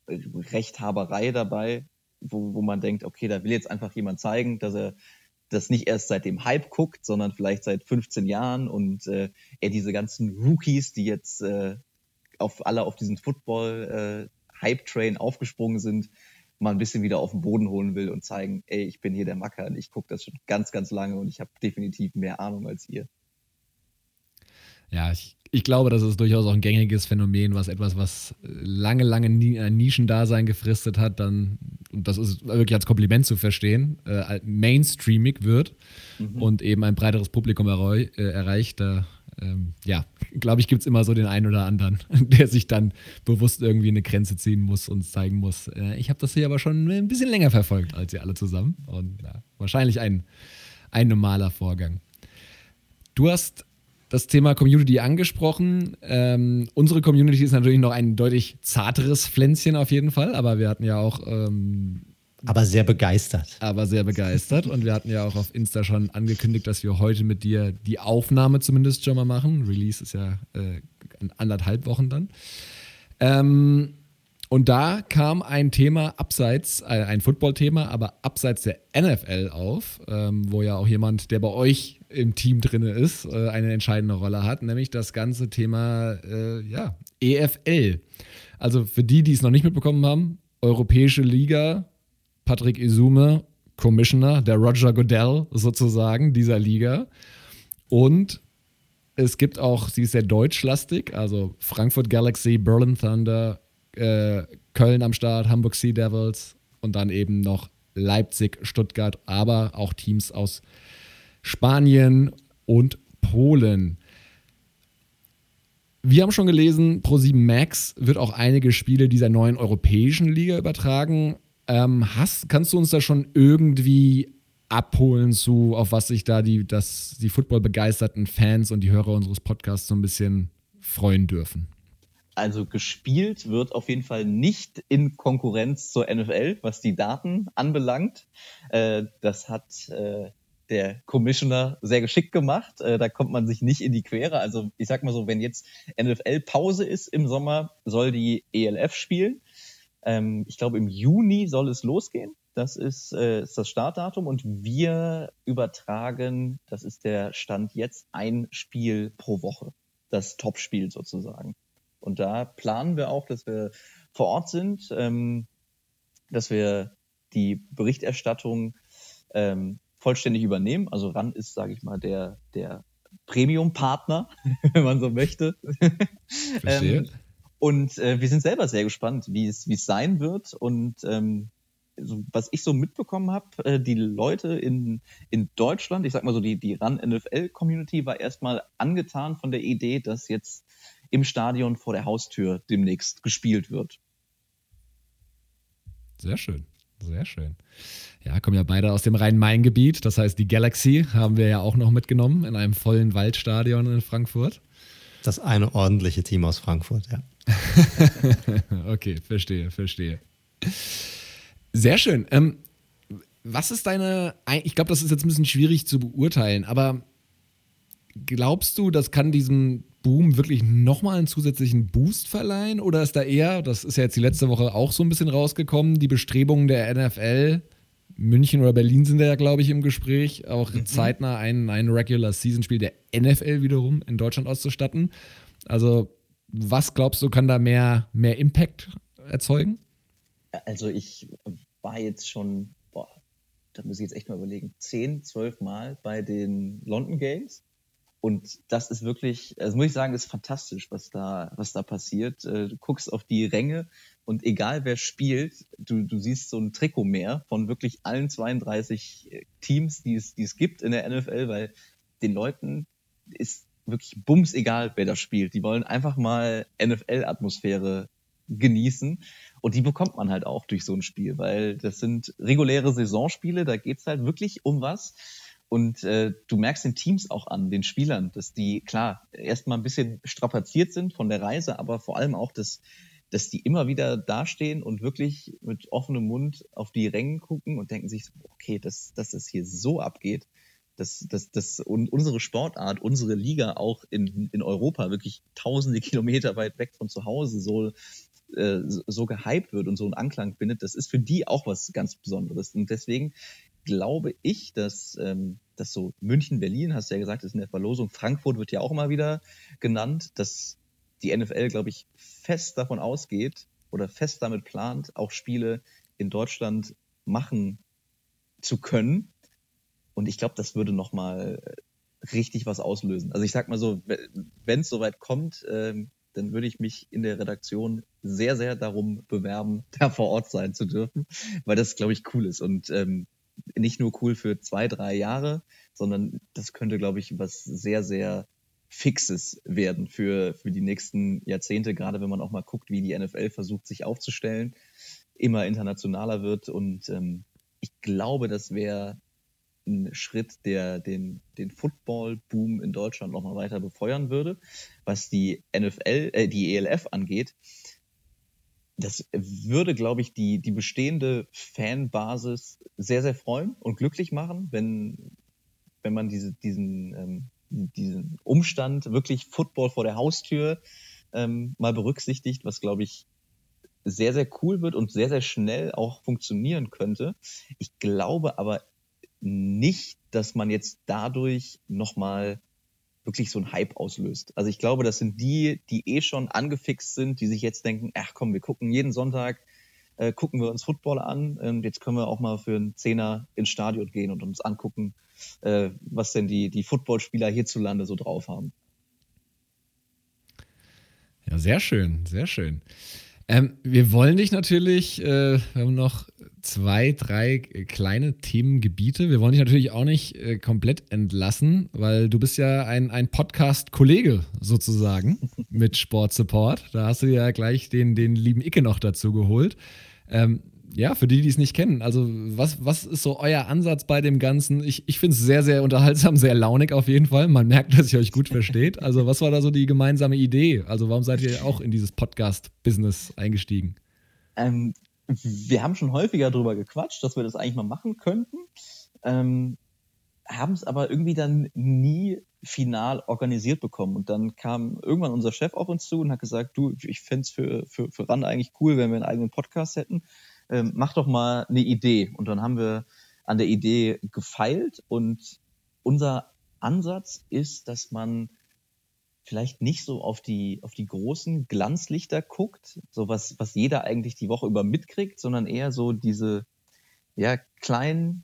[SPEAKER 3] Rechthaberei dabei, wo, wo man denkt, okay, da will jetzt einfach jemand zeigen, dass er das nicht erst seit dem Hype guckt, sondern vielleicht seit 15 Jahren und äh, er diese ganzen Rookies, die jetzt äh, auf alle auf diesen Football-Hype-Train äh, aufgesprungen sind, mal ein bisschen wieder auf den Boden holen will und zeigen, ey, ich bin hier der Macker und ich gucke das schon ganz, ganz lange und ich habe definitiv mehr Ahnung als ihr.
[SPEAKER 2] Ja, ich, ich glaube, das ist durchaus auch ein gängiges Phänomen, was etwas, was lange, lange ein Nischendasein gefristet hat, dann, und das ist wirklich als Kompliment zu verstehen, äh, mainstreamig wird mhm. und eben ein breiteres Publikum äh, erreicht. Da, ähm, ja, glaube ich, gibt es immer so den einen oder anderen, *laughs* der sich dann bewusst irgendwie eine Grenze ziehen muss und zeigen muss. Äh, ich habe das hier aber schon ein bisschen länger verfolgt als ihr alle zusammen. Und ja, wahrscheinlich ein, ein normaler Vorgang. Du hast das Thema Community angesprochen. Ähm, unsere Community ist natürlich noch ein deutlich zarteres Pflänzchen auf jeden Fall, aber wir hatten ja auch. Ähm,
[SPEAKER 1] aber sehr begeistert.
[SPEAKER 2] Aber sehr begeistert. Und wir hatten ja auch auf Insta schon angekündigt, dass wir heute mit dir die Aufnahme zumindest schon mal machen. Release ist ja äh, anderthalb Wochen dann. Ähm, und da kam ein Thema abseits, äh, ein Football-Thema, aber abseits der NFL auf, ähm, wo ja auch jemand, der bei euch im Team drin ist, äh, eine entscheidende Rolle hat, nämlich das ganze Thema äh, ja, EFL. Also für die, die es noch nicht mitbekommen haben, Europäische Liga, Patrick Isume, Commissioner, der Roger Goodell sozusagen dieser Liga. Und es gibt auch, sie ist sehr deutschlastig, also Frankfurt Galaxy, Berlin Thunder, äh, Köln am Start, Hamburg Sea Devils und dann eben noch Leipzig, Stuttgart, aber auch Teams aus Spanien und Polen. Wir haben schon gelesen, Pro7 Max wird auch einige Spiele dieser neuen europäischen Liga übertragen. Ähm, hast, kannst du uns da schon irgendwie abholen zu, auf was sich da die, das, die Football-begeisterten Fans und die Hörer unseres Podcasts so ein bisschen freuen dürfen?
[SPEAKER 3] Also gespielt wird auf jeden Fall nicht in Konkurrenz zur NFL, was die Daten anbelangt. Äh, das hat äh, der Commissioner sehr geschickt gemacht. Äh, da kommt man sich nicht in die Quere. Also ich sag mal so, wenn jetzt NFL-Pause ist im Sommer, soll die ELF spielen. Ähm, ich glaube, im Juni soll es losgehen. Das ist, äh, ist das Startdatum und wir übertragen, das ist der Stand jetzt, ein Spiel pro Woche. Das Topspiel sozusagen. Und da planen wir auch, dass wir vor Ort sind, ähm, dass wir die Berichterstattung ähm, vollständig übernehmen. Also RAN ist, sage ich mal, der, der Premium-Partner, *laughs* wenn man so möchte. ähm, und äh, wir sind selber sehr gespannt, wie es wie es sein wird. Und ähm, so, was ich so mitbekommen habe, äh, die Leute in, in Deutschland, ich sag mal so, die, die RAN-NFL-Community war erstmal angetan von der Idee, dass jetzt im Stadion vor der Haustür demnächst gespielt wird.
[SPEAKER 2] Sehr schön, sehr schön. Ja, kommen ja beide aus dem Rhein-Main-Gebiet. Das heißt, die Galaxy haben wir ja auch noch mitgenommen in einem vollen Waldstadion in Frankfurt.
[SPEAKER 1] Das eine ordentliche Team aus Frankfurt, ja. *laughs*
[SPEAKER 2] okay, verstehe, verstehe. Sehr schön. Ähm, was ist deine, ich glaube, das ist jetzt ein bisschen schwierig zu beurteilen, aber glaubst du, das kann diesem Boom wirklich nochmal einen zusätzlichen Boost verleihen? Oder ist da eher, das ist ja jetzt die letzte Woche auch so ein bisschen rausgekommen, die Bestrebungen der NFL, München oder Berlin sind da ja, glaube ich, im Gespräch, auch mhm. zeitnah ein, ein Regular-Season-Spiel der NFL wiederum in Deutschland auszustatten. Also, was glaubst du, kann da mehr, mehr Impact erzeugen?
[SPEAKER 3] Also, ich war jetzt schon, boah, da muss ich jetzt echt mal überlegen, zehn, zwölf Mal bei den London Games und das ist wirklich, also muss ich sagen, ist fantastisch, was da, was da passiert. Äh, du guckst auf die Ränge und egal wer spielt, du, du siehst so ein Trikot mehr von wirklich allen 32 äh, Teams, die es, die es gibt in der NFL, weil den Leuten ist wirklich bums egal, wer da spielt. Die wollen einfach mal NFL-Atmosphäre genießen. Und die bekommt man halt auch durch so ein Spiel, weil das sind reguläre Saisonspiele, da geht's halt wirklich um was. Und äh, du merkst den Teams auch an, den Spielern, dass die, klar, erstmal ein bisschen strapaziert sind von der Reise, aber vor allem auch, dass, dass die immer wieder dastehen und wirklich mit offenem Mund auf die Rängen gucken und denken sich, okay, dass, dass das hier so abgeht, dass, dass, dass unsere Sportart, unsere Liga auch in, in Europa wirklich tausende *laughs* Kilometer weit weg von zu Hause so, äh, so gehypt wird und so einen Anklang findet, das ist für die auch was ganz Besonderes. Und deswegen glaube ich, dass, ähm, dass so München, Berlin, hast du ja gesagt, ist in der Verlosung, Frankfurt wird ja auch immer wieder genannt, dass die NFL, glaube ich, fest davon ausgeht oder fest damit plant, auch Spiele in Deutschland machen zu können. Und ich glaube, das würde nochmal richtig was auslösen. Also ich sag mal so, wenn es soweit kommt, ähm, dann würde ich mich in der Redaktion sehr, sehr darum bewerben, *laughs* da vor Ort sein zu dürfen, weil das, glaube ich, cool ist und ähm, nicht nur cool für zwei, drei Jahre, sondern das könnte, glaube ich, was sehr, sehr Fixes werden für, für die nächsten Jahrzehnte, gerade wenn man auch mal guckt, wie die NFL versucht, sich aufzustellen, immer internationaler wird. Und ähm, ich glaube, das wäre ein Schritt, der den, den Football-Boom in Deutschland nochmal weiter befeuern würde. Was die NFL, äh, die ELF angeht, das würde, glaube ich, die, die bestehende Fanbasis sehr, sehr freuen und glücklich machen, wenn, wenn man diese, diesen ähm, diesen Umstand, wirklich Football vor der Haustür ähm, mal berücksichtigt, was, glaube ich, sehr, sehr cool wird und sehr, sehr schnell auch funktionieren könnte. Ich glaube aber nicht, dass man jetzt dadurch nochmal wirklich so einen Hype auslöst. Also ich glaube, das sind die, die eh schon angefixt sind, die sich jetzt denken, ach komm, wir gucken jeden Sonntag, äh, gucken wir uns Football an. Ähm, jetzt können wir auch mal für einen Zehner ins Stadion gehen und uns angucken, äh, was denn die, die Footballspieler hierzulande so drauf haben.
[SPEAKER 2] Ja, sehr schön, sehr schön. Ähm, wir wollen dich natürlich, äh, wir haben noch zwei, drei kleine Themengebiete. Wir wollen dich natürlich auch nicht äh, komplett entlassen, weil du bist ja ein, ein Podcast-Kollege sozusagen *laughs* mit Sport Support. Da hast du ja gleich den, den lieben Icke noch dazu geholt. Ähm, ja, für die, die es nicht kennen, also was, was ist so euer Ansatz bei dem Ganzen? Ich, ich finde es sehr, sehr unterhaltsam, sehr launig auf jeden Fall. Man merkt, dass ihr euch gut versteht. Also was war da so die gemeinsame Idee? Also warum seid ihr auch in dieses Podcast-Business eingestiegen?
[SPEAKER 3] Ähm, wir haben schon häufiger darüber gequatscht, dass wir das eigentlich mal machen könnten. Ähm, haben es aber irgendwie dann nie final organisiert bekommen. Und dann kam irgendwann unser Chef auf uns zu und hat gesagt, du, ich fände es für, für, für RAN eigentlich cool, wenn wir einen eigenen Podcast hätten ähm, mach doch mal eine Idee. Und dann haben wir an der Idee gefeilt und unser Ansatz ist, dass man vielleicht nicht so auf die, auf die großen Glanzlichter guckt, so was, was jeder eigentlich die Woche über mitkriegt, sondern eher so diese, ja, kleinen,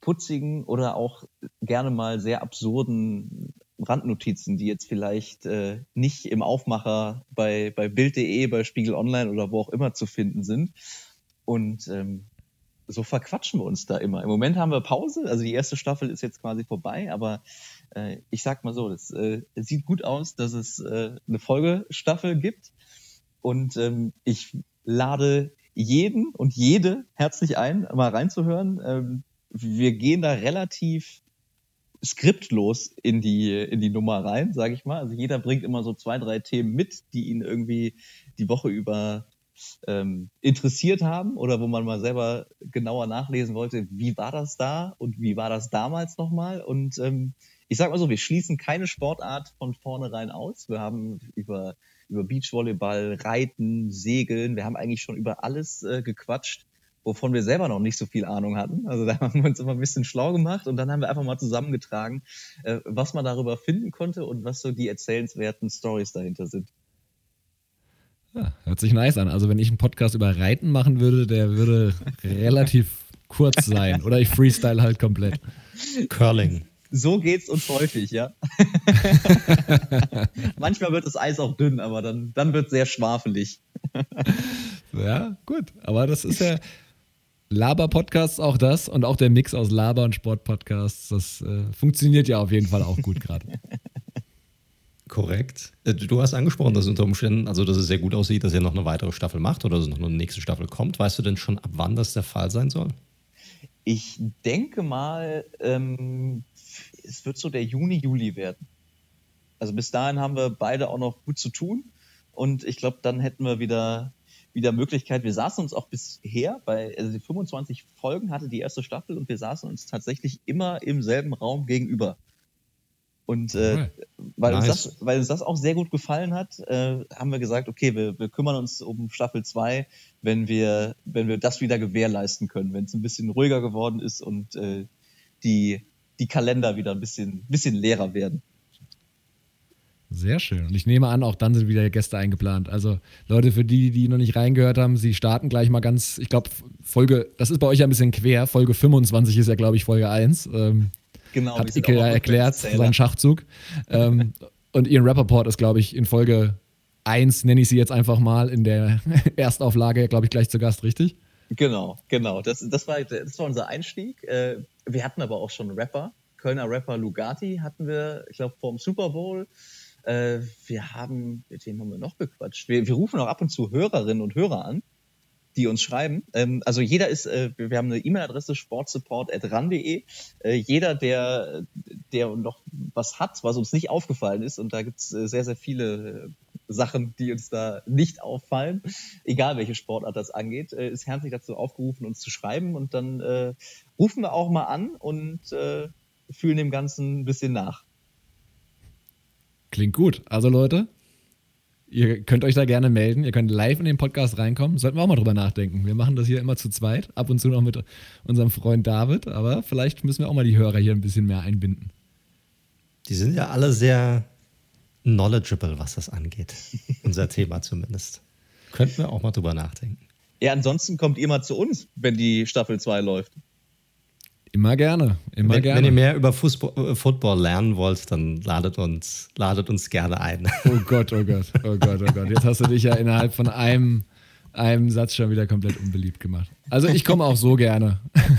[SPEAKER 3] putzigen oder auch gerne mal sehr absurden Randnotizen, die jetzt vielleicht äh, nicht im Aufmacher bei, bei Bild.de, bei Spiegel Online oder wo auch immer zu finden sind, und ähm, so verquatschen wir uns da immer. Im Moment haben wir Pause, also die erste Staffel ist jetzt quasi vorbei, aber äh, ich sag mal so, das äh, sieht gut aus, dass es äh, eine Folgestaffel gibt. Und ähm, ich lade jeden und jede herzlich ein, mal reinzuhören. Ähm, wir gehen da relativ skriptlos in die, in die Nummer rein, sage ich mal. Also jeder bringt immer so zwei, drei Themen mit, die ihn irgendwie die Woche über ähm, interessiert haben oder wo man mal selber genauer nachlesen wollte, wie war das da und wie war das damals nochmal. Und ähm, ich sag mal so, wir schließen keine Sportart von vornherein aus. Wir haben über, über Beachvolleyball, Reiten, Segeln, wir haben eigentlich schon über alles äh, gequatscht, wovon wir selber noch nicht so viel Ahnung hatten. Also da *laughs* haben wir uns immer ein bisschen schlau gemacht und dann haben wir einfach mal zusammengetragen, äh, was man darüber finden konnte und was so die erzählenswerten Stories dahinter sind.
[SPEAKER 2] Ja, hört sich nice an. Also wenn ich einen Podcast über Reiten machen würde, der würde relativ kurz sein. Oder ich freestyle halt komplett.
[SPEAKER 1] Curling.
[SPEAKER 3] So geht's uns häufig, ja. *laughs* Manchmal wird das Eis auch dünn, aber dann, dann wird es sehr schwafelig.
[SPEAKER 2] ja, gut. Aber das ist ja Laber-Podcasts auch das und auch der Mix aus Laber- und Sport-Podcasts. Das äh, funktioniert ja auf jeden Fall auch gut gerade. *laughs*
[SPEAKER 1] Korrekt. Äh, du hast angesprochen, dass unter Umständen, also dass es sehr gut aussieht, dass ihr noch eine weitere Staffel macht oder dass noch eine nächste Staffel kommt. Weißt du denn schon, ab wann das der Fall sein soll?
[SPEAKER 3] Ich denke mal, ähm, es wird so der Juni, Juli werden. Also bis dahin haben wir beide auch noch gut zu tun. Und ich glaube, dann hätten wir wieder, wieder Möglichkeit. Wir saßen uns auch bisher bei also die 25 Folgen hatte die erste Staffel und wir saßen uns tatsächlich immer im selben Raum gegenüber. Und äh, weil, nice. uns das, weil uns das auch sehr gut gefallen hat, äh, haben wir gesagt, okay, wir, wir kümmern uns um Staffel 2, wenn wir, wenn wir das wieder gewährleisten können, wenn es ein bisschen ruhiger geworden ist und äh, die, die Kalender wieder ein bisschen, bisschen leerer werden.
[SPEAKER 2] Sehr schön. Und ich nehme an, auch dann sind wieder Gäste eingeplant. Also Leute, für die, die noch nicht reingehört haben, sie starten gleich mal ganz, ich glaube, Folge, das ist bei euch ja ein bisschen quer. Folge 25 ist ja, glaube ich, Folge 1. Ähm, genau, hat Icke ja erklärt, seinen Schachzug. ähm, *laughs* und Ian Rappaport ist, glaube ich, in Folge 1, nenne ich sie jetzt einfach mal, in der *laughs* Erstauflage, glaube ich, gleich zu Gast, richtig?
[SPEAKER 3] Genau, genau. Das, das, war, das war unser Einstieg. Äh, wir hatten aber auch schon Rapper. Kölner Rapper Lugati hatten wir, ich glaube, vor dem Super Bowl. Äh, wir haben, mit wem haben wir noch bequatscht? Wir, wir rufen auch ab und zu Hörerinnen und Hörer an, die uns schreiben. Ähm, also jeder ist, äh, wir haben eine E-Mail-Adresse sportsupport.ran.de. Äh, jeder, der, der noch was hat, was uns nicht aufgefallen ist, und da gibt's äh, sehr, sehr viele Sachen, die uns da nicht auffallen, egal welche Sportart das angeht, äh, ist herzlich dazu aufgerufen, uns zu schreiben. Und dann äh, rufen wir auch mal an und äh, fühlen dem Ganzen ein bisschen nach.
[SPEAKER 2] Klingt gut. Also Leute, ihr könnt euch da gerne melden. Ihr könnt live in den Podcast reinkommen. Sollten wir auch mal drüber nachdenken. Wir machen das hier immer zu zweit, ab und zu noch mit unserem Freund David, aber vielleicht müssen wir auch mal die Hörer hier ein bisschen mehr einbinden.
[SPEAKER 1] Die sind ja alle sehr knowledgeable, was das angeht. *laughs* Unser Thema zumindest. Könnten wir auch mal drüber nachdenken.
[SPEAKER 3] Ja, ansonsten kommt ihr mal zu uns, wenn die Staffel 2 läuft.
[SPEAKER 2] Immer gerne, immer
[SPEAKER 1] wenn,
[SPEAKER 2] gerne.
[SPEAKER 1] Wenn ihr mehr über Fußball, äh, Football lernen wollt, dann ladet uns, ladet uns gerne ein.
[SPEAKER 2] Oh Gott, oh Gott, oh Gott, oh Gott. Jetzt hast du dich ja innerhalb von einem, einem Satz schon wieder komplett unbeliebt gemacht. Also ich komme auch so gerne. *laughs*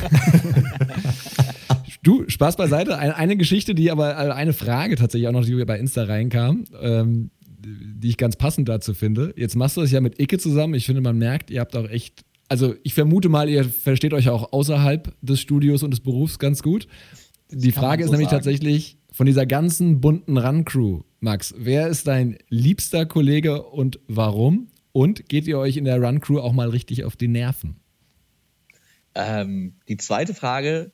[SPEAKER 2] du, Spaß beiseite. Eine, Geschichte, die aber äh, eine Frage tatsächlich auch noch, die bei Insta reinkam, ähm, die ich ganz passend dazu finde. Jetzt machst du das ja mit Icke zusammen. Ich finde, man merkt, ihr habt auch echt also ich vermute mal, ihr versteht euch auch außerhalb des Studios und des Berufs ganz gut. Die Frage so ist nämlich sagen. tatsächlich von dieser ganzen bunten Run-Crew, Max, wer ist dein liebster Kollege und warum? Und geht ihr euch in der Run-Crew auch mal richtig auf die Nerven?
[SPEAKER 3] Ähm, die zweite Frage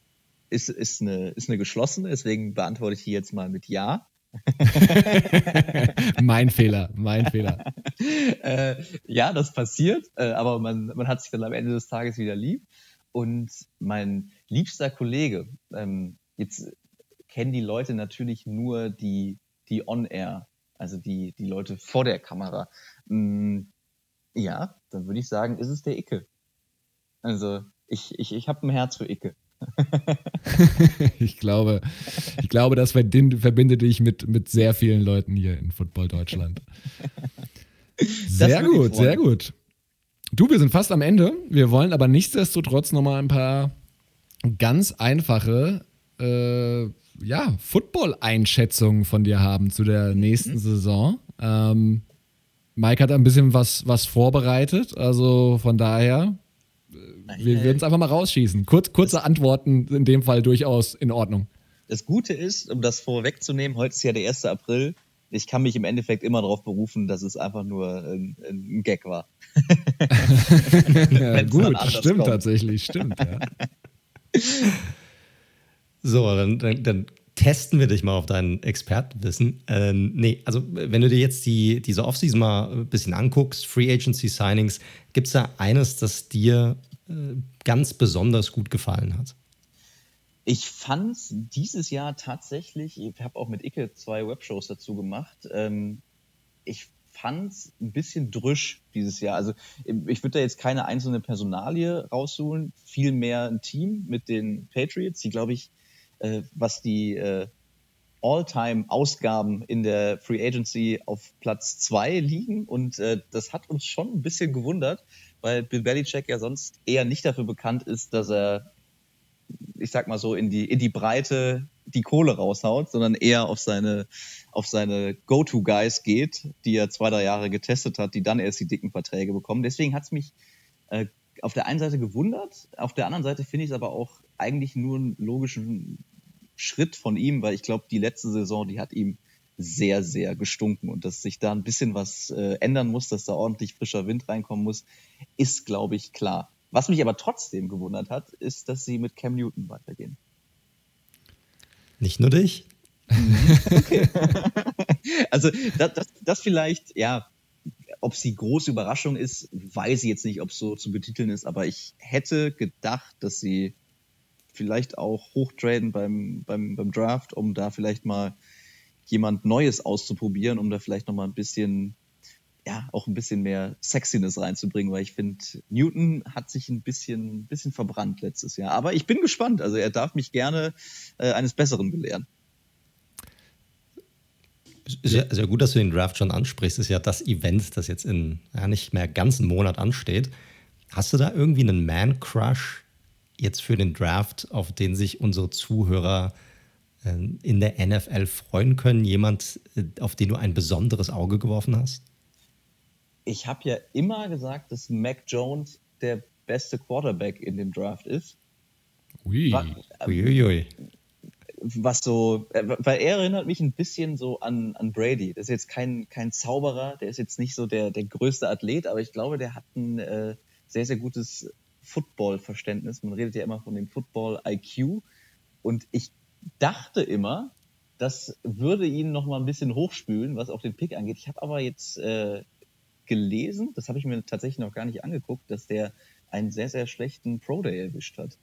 [SPEAKER 3] ist, ist, eine, ist eine geschlossene, deswegen beantworte ich die jetzt mal mit Ja. *laughs*
[SPEAKER 2] mein Fehler, mein Fehler. *laughs*
[SPEAKER 3] Äh, ja, das passiert, äh, aber man, man hat sich dann am Ende des Tages wieder lieb. Und mein liebster Kollege, ähm, jetzt kennen die Leute natürlich nur die, die On-Air, also die, die Leute vor der Kamera. Mm, ja, dann würde ich sagen, ist es der Icke. Also ich, ich, ich habe ein Herz für Icke. *laughs*
[SPEAKER 2] ich glaube, ich glaube, das verbindet dich mit, mit sehr vielen Leuten hier in Football Deutschland. Sehr gut, sehr gut. Du, wir sind fast am Ende. Wir wollen aber nichtsdestotrotz nochmal ein paar ganz einfache äh, ja, Football-Einschätzungen von dir haben zu der nächsten mhm. Saison. Ähm, Mike hat ein bisschen was, was vorbereitet, also von daher wir werden es einfach mal rausschießen. Kurz, kurze das, Antworten in dem Fall durchaus in Ordnung.
[SPEAKER 3] Das Gute ist, um das vorwegzunehmen, heute ist ja der 1. April. Ich kann mich im Endeffekt immer darauf berufen, dass es einfach nur ein, ein Gag war. *laughs*
[SPEAKER 2] ja, gut, stimmt kommt. tatsächlich, stimmt. Ja. *laughs*
[SPEAKER 1] So, dann, dann, dann, testen wir dich mal auf dein Expertenwissen. Ähm, nee, also wenn du dir jetzt die, diese Offseason mal ein bisschen anguckst, Free Agency Signings, gibt es da eines, das dir ganz besonders gut gefallen hat?
[SPEAKER 3] Ich fand dieses Jahr tatsächlich, ich habe auch mit Icke zwei Webshows dazu gemacht, ähm, ich fand es ein bisschen drüsch dieses Jahr. Also ich würde da jetzt keine einzelne Personalie rausholen, vielmehr ein Team mit den Patriots, die glaube ich, äh, was die äh, All-Time-Ausgaben in der Free Agency auf Platz zwei liegen und äh, das hat uns schon ein bisschen gewundert, weil Bill Belichick ja sonst eher nicht dafür bekannt ist, dass er, ich sag mal so, in die, in die Breite die Kohle raushaut, sondern eher auf seine, auf seine Go-To-Guys geht, die er zwei, drei Jahre getestet hat, die dann erst die dicken Verträge bekommen. Deswegen hat es mich äh, auf der einen Seite gewundert, auf der anderen Seite finde ich es aber auch eigentlich nur einen logischen Schritt von ihm, weil ich glaube, die letzte Saison, die hat ihm sehr, sehr gestunken und dass sich da ein bisschen was äh, ändern muss, dass da ordentlich frischer Wind reinkommen muss, ist, glaube ich, klar. Was mich aber trotzdem gewundert hat, ist, dass sie mit Cam Newton weitergehen.
[SPEAKER 1] Nicht nur dich.
[SPEAKER 3] okay. *laughs* also das, das, das vielleicht, ja, ob sie große Überraschung ist, weiß ich jetzt nicht, ob es so zu betiteln ist, aber ich hätte gedacht, dass sie vielleicht auch hochtraden beim, beim, beim Draft, um da vielleicht mal jemand Neues auszuprobieren, um da vielleicht nochmal ein bisschen ja, auch ein bisschen mehr Sexiness reinzubringen, weil ich finde, Newton hat sich ein bisschen, bisschen verbrannt letztes Jahr. Aber ich bin gespannt. Also er darf mich gerne äh, eines Besseren belehren.
[SPEAKER 1] Sehr, sehr gut, dass du den Draft schon ansprichst. Ist ja das Event, das jetzt in ja, nicht mehr ganz einen Monat ansteht. Hast du da irgendwie einen Man-Crush jetzt für den Draft, auf den sich unsere Zuhörer äh, in der NFL freuen können? Jemand, äh, auf den du ein besonderes Auge geworfen hast?
[SPEAKER 3] Ich habe ja immer gesagt, dass Mac Jones der beste Quarterback in dem Draft ist.
[SPEAKER 2] Ui.
[SPEAKER 1] Uiuiui
[SPEAKER 3] was so, äh, weil er erinnert mich ein bisschen so an, an Brady. Das ist jetzt kein, kein Zauberer, der ist jetzt nicht so der, der größte Athlet, aber ich glaube, der hat ein äh, sehr, sehr gutes Football-Verständnis. Man redet ja immer von dem Football-IQ. Und ich dachte immer, das würde ihn noch mal ein bisschen hochspülen, was auch den Pick angeht. Ich habe aber jetzt äh, gelesen, das habe ich mir tatsächlich noch gar nicht angeguckt, dass der einen sehr, sehr schlechten Pro Day erwischt hat.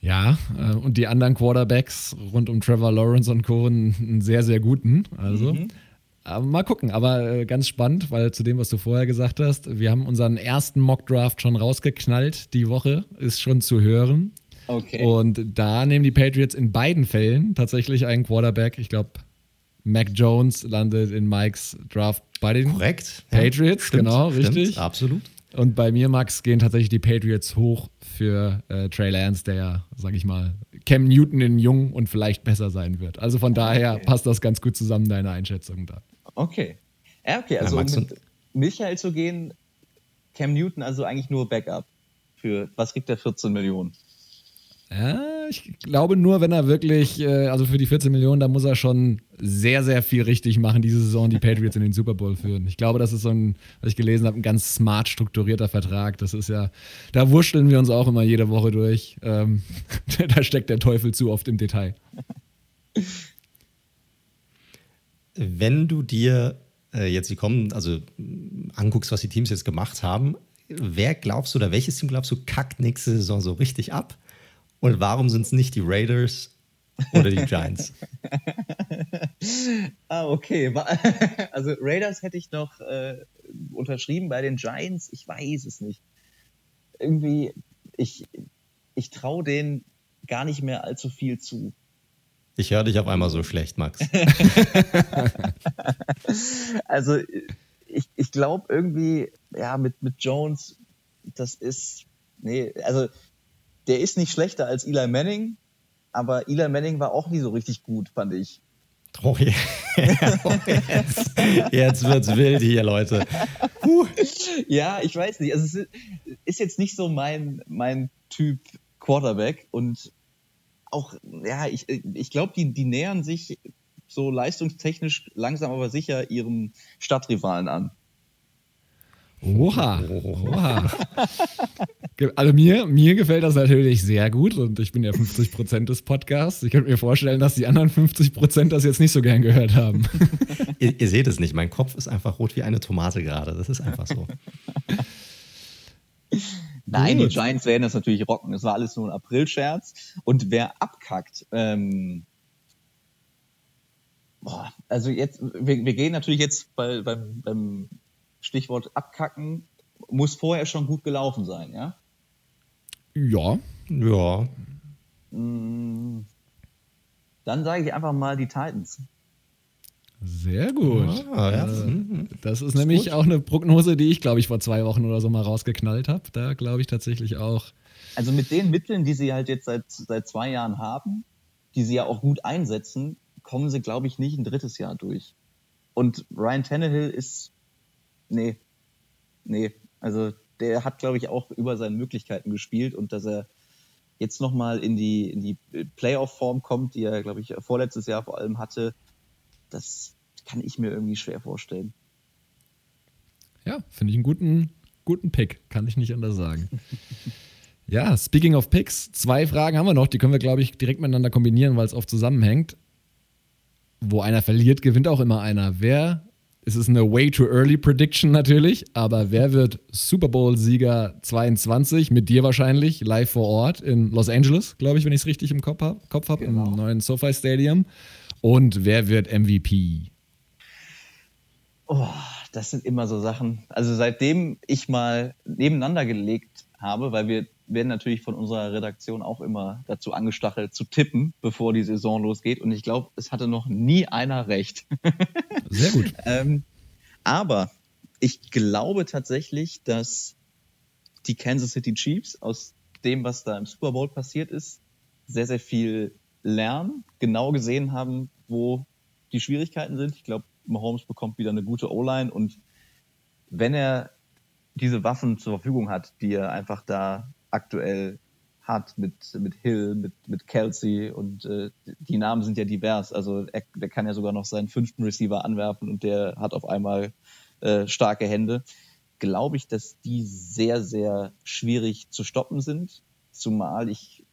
[SPEAKER 2] Ja, äh, und die anderen Quarterbacks rund um Trevor Lawrence und Co. einen sehr, sehr guten. Also. Mhm. Aber mal gucken, aber äh, ganz spannend, weil zu dem, was du vorher gesagt hast, wir haben unseren ersten Mock-Draft schon rausgeknallt. Die Woche ist schon zu hören.
[SPEAKER 3] Okay.
[SPEAKER 2] Und da nehmen die Patriots in beiden Fällen tatsächlich einen Quarterback. Ich glaube, Mac Jones landet in Mikes Draft bei den
[SPEAKER 1] Korrekt.
[SPEAKER 2] Patriots,
[SPEAKER 1] ja,
[SPEAKER 2] genau,
[SPEAKER 1] stimmt,
[SPEAKER 2] richtig.
[SPEAKER 1] Absolut.
[SPEAKER 2] Und bei mir, Max, gehen tatsächlich die Patriots hoch für äh, Trey Lance, der ja, sag ich mal, Cam Newton in jung und vielleicht besser sein wird. Also von daher okay. passt das ganz gut zusammen, deine Einschätzung da.
[SPEAKER 3] Okay. Ja, okay, also ja, um mit Michael zu gehen, Cam Newton also eigentlich nur Backup. Für was kriegt der 14 Millionen?
[SPEAKER 2] Ja, ich glaube nur, wenn er wirklich, äh, also für die 14 Millionen, da muss er schon sehr, sehr viel richtig machen, diese Saison die Patriots in den Super Bowl führen. Ich glaube, das ist so ein, was ich gelesen habe, ein ganz smart strukturierter Vertrag. Das ist ja, da wurschteln wir uns auch immer jede Woche durch. Ähm, *laughs* da steckt der Teufel zu oft im Detail.
[SPEAKER 1] Wenn du dir äh, jetzt die kommen, also anguckst, was die Teams jetzt gemacht haben, wer glaubst du oder welches Team glaubst du kackt nächste Saison so richtig ab? Und warum sind es nicht die Raiders oder die Giants? *laughs*
[SPEAKER 3] ah, okay. *laughs* Also Raiders hätte ich noch äh, unterschrieben bei den Giants. Ich weiß es nicht. Irgendwie, ich, ich traue denen gar nicht mehr allzu viel zu.
[SPEAKER 1] Ich höre dich auf einmal so schlecht, Max. *laughs*
[SPEAKER 3] also ich, ich glaube irgendwie, ja, mit, mit Jones, das ist, nee, also der ist nicht schlechter als Eli Manning, aber Eli Manning war auch nie so richtig gut, fand ich.
[SPEAKER 1] Oh, yeah. jetzt, *laughs* jetzt wird's wild hier, Leute. Puh.
[SPEAKER 3] Ja, ich weiß nicht. Also es ist jetzt nicht so mein, mein Typ Quarterback und auch, ja, ich, ich glaube, die, die nähern sich so leistungstechnisch langsam aber sicher ihrem Stadtrivalen an.
[SPEAKER 2] Oha, oha. Also mir, mir gefällt das natürlich sehr gut und ich bin ja 50% des Podcasts. Ich könnte mir vorstellen, dass die anderen 50% das jetzt nicht so gern gehört haben. *laughs*
[SPEAKER 1] ihr, ihr, seht es nicht, mein Kopf ist einfach rot wie eine Tomate gerade. Das ist einfach so.
[SPEAKER 3] Nein, gut. die Giants werden das natürlich rocken. Das war alles nur ein April-Scherz. Und wer abkackt, ähm, boah, also jetzt, wir, wir gehen natürlich jetzt bei, beim, beim Stichwort abkacken, muss vorher schon gut gelaufen sein, ja?
[SPEAKER 2] Ja.
[SPEAKER 1] Ja.
[SPEAKER 3] Mm. Dann sage ich einfach mal die Titans.
[SPEAKER 2] Sehr gut.
[SPEAKER 1] Ah, ja.
[SPEAKER 2] äh, das ist, ist nämlich gut. auch eine Prognose, die ich, glaube ich, vor zwei Wochen oder so mal rausgeknallt habe. Da glaube ich tatsächlich auch.
[SPEAKER 3] Also mit den Mitteln, die sie halt jetzt seit, seit zwei Jahren haben, die sie ja auch gut einsetzen, kommen sie, glaube ich, nicht ein drittes Jahr durch. Und Ryan Tannehill ist nee, nee. Also der hat, glaube ich, auch über seine Möglichkeiten gespielt und dass er jetzt nochmal in die, in die Playoff-Form kommt, die er, glaube ich, vorletztes Jahr vor allem hatte, das kann ich mir irgendwie schwer vorstellen.
[SPEAKER 2] Ja, finde ich einen guten, guten Pick, kann ich nicht anders sagen. ja, speaking of Picks, zwei Fragen haben wir noch, die können wir, glaube ich, direkt miteinander kombinieren, weil es oft zusammenhängt. Wo einer verliert, gewinnt auch immer einer. Wer es ist eine way too early Prediction natürlich, aber wer wird Super Bowl-Sieger 22 mit dir wahrscheinlich live vor Ort in Los Angeles, glaube ich, wenn ich es richtig im Kopf habe, Kopf hab, genau. im neuen SoFi Stadium. Und wer wird MVP?
[SPEAKER 3] Oh, das sind immer so Sachen. Also seitdem ich mal nebeneinander gelegt habe, weil wir werden natürlich von unserer Redaktion auch immer dazu angestachelt zu tippen, bevor die Saison losgeht. Und ich glaube, es hatte noch nie einer recht. *laughs*
[SPEAKER 2] Sehr gut.
[SPEAKER 3] ähm, aber ich glaube tatsächlich, dass die Kansas City Chiefs aus dem, was da im Super Bowl passiert ist, sehr, sehr viel lernen, genau gesehen haben, wo die Schwierigkeiten sind. Ich glaube, Mahomes bekommt wieder eine gute O-Line und wenn er diese Waffen zur Verfügung hat, die er einfach da aktuell hat mit, mit Hill, mit, mit Kelsey und äh, die Namen sind ja divers. Also er, der kann ja sogar noch seinen fünften Receiver anwerfen und der hat auf einmal äh, starke Hände. Glaube ich, dass die sehr, sehr schwierig zu stoppen sind. Zumal ich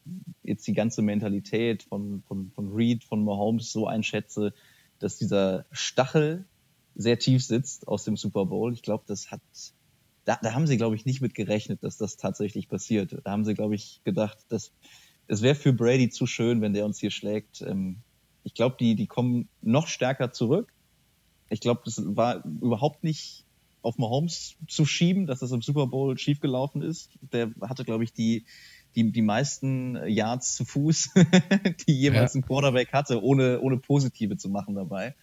[SPEAKER 3] jetzt die ganze Mentalität von, von, von Reed, von Mahomes so einschätze, dass dieser Stachel sehr tief sitzt aus dem Super Bowl. Ich glaube, das hat da, da haben sie, glaube ich, nicht mit gerechnet, dass das tatsächlich passiert. Da haben sie, glaube ich, gedacht, dass es wäre für Brady zu schön, wenn der uns hier schlägt. Ähm, ich glaube, die, die kommen noch stärker zurück. Ich glaube, das war überhaupt nicht auf Mahomes zu schieben, dass das im Super Bowl schiefgelaufen ist. Der hatte, glaube ich, die, die, die meisten Yards zu Fuß, *laughs* die jemals ja. ein Quarterback hatte, ohne, ohne positive zu machen dabei.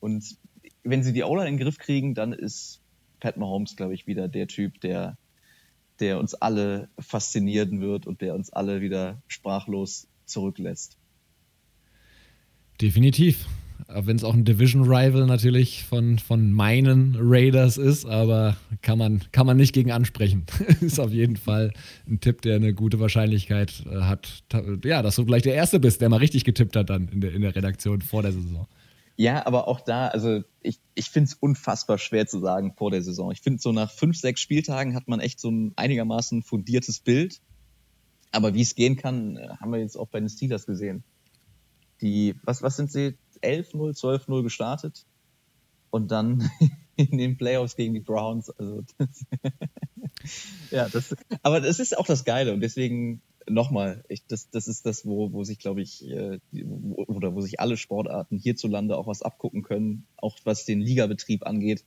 [SPEAKER 3] Und wenn sie die O-Line in den Griff kriegen, dann ist Pat Mahomes, glaube ich, wieder der Typ, der, der uns alle faszinieren wird und der uns alle wieder sprachlos zurücklässt.
[SPEAKER 2] Definitiv. Wenn es auch ein Division-Rival natürlich von, von meinen Raiders ist, aber kann man, kann man nicht gegen ansprechen. *laughs* ist auf jeden Fall ein Tipp, der eine gute Wahrscheinlichkeit äh, hat. Ja, dass du gleich der Erste bist, der mal richtig getippt hat dann in der, in der Redaktion vor der Saison.
[SPEAKER 3] Ja, aber auch da, also ich, ich finde es unfassbar schwer zu sagen vor der Saison. Ich finde, so nach fünf, sechs Spieltagen hat man echt so ein einigermaßen fundiertes Bild. Aber wie es gehen kann, äh, haben wir jetzt auch bei den Steelers gesehen. Die, was, was sind sie? 11-0, 12-0 gestartet und dann *laughs* in den Playoffs gegen die Browns. Also *laughs* das, ja, das, aber das ist auch das Geile und deswegen nochmal, das, das ist das, wo, wo sich, glaube ich, äh, oder wo sich alle Sportarten hierzulande auch was abgucken können, auch was den Ligabetrieb angeht.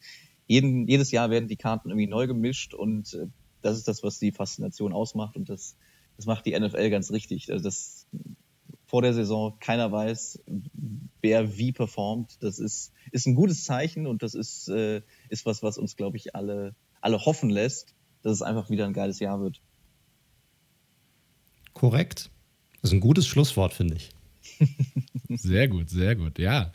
[SPEAKER 3] Jeden, jedes Jahr werden die Karten irgendwie neu gemischt und äh, das ist das, was die Faszination ausmacht und das, das macht die NFL ganz richtig. Also das vor der Saison keiner weiß, wer wie performt. Das ist, ist ein gutes Zeichen und das ist, äh, ist was, was uns, glaube ich, alle, alle hoffen lässt, dass es einfach wieder ein geiles Jahr wird.
[SPEAKER 1] Korrekt. Das ist ein gutes Schlusswort, finde ich. *laughs*
[SPEAKER 2] sehr gut, sehr gut, ja.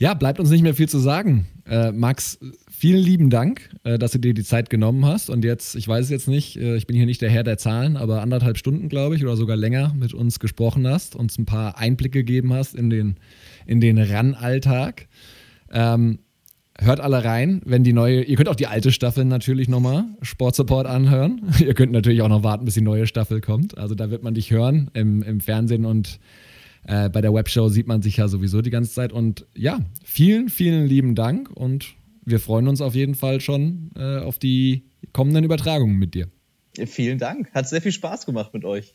[SPEAKER 2] Ja, bleibt uns nicht mehr viel zu sagen. Äh, Max, vielen lieben Dank, äh, dass du dir die Zeit genommen hast und jetzt, ich weiß es jetzt nicht, äh, ich bin hier nicht der Herr der Zahlen, aber anderthalb Stunden, glaube ich, oder sogar länger mit uns gesprochen hast, uns ein paar Einblicke gegeben hast in den, in den RAN-Alltag. Ähm, hört alle rein, wenn die neue, ihr könnt auch die alte Staffel natürlich nochmal Sport Support anhören. *laughs* ihr könnt natürlich auch noch warten, bis die neue Staffel kommt. Also da wird man dich hören im, im Fernsehen und äh, bei der Webshow sieht man sich ja sowieso die ganze Zeit. Und ja, vielen, vielen lieben Dank und wir freuen uns auf jeden Fall schon äh, auf die kommenden Übertragungen mit dir.
[SPEAKER 3] Vielen Dank. Hat sehr viel Spaß gemacht mit euch.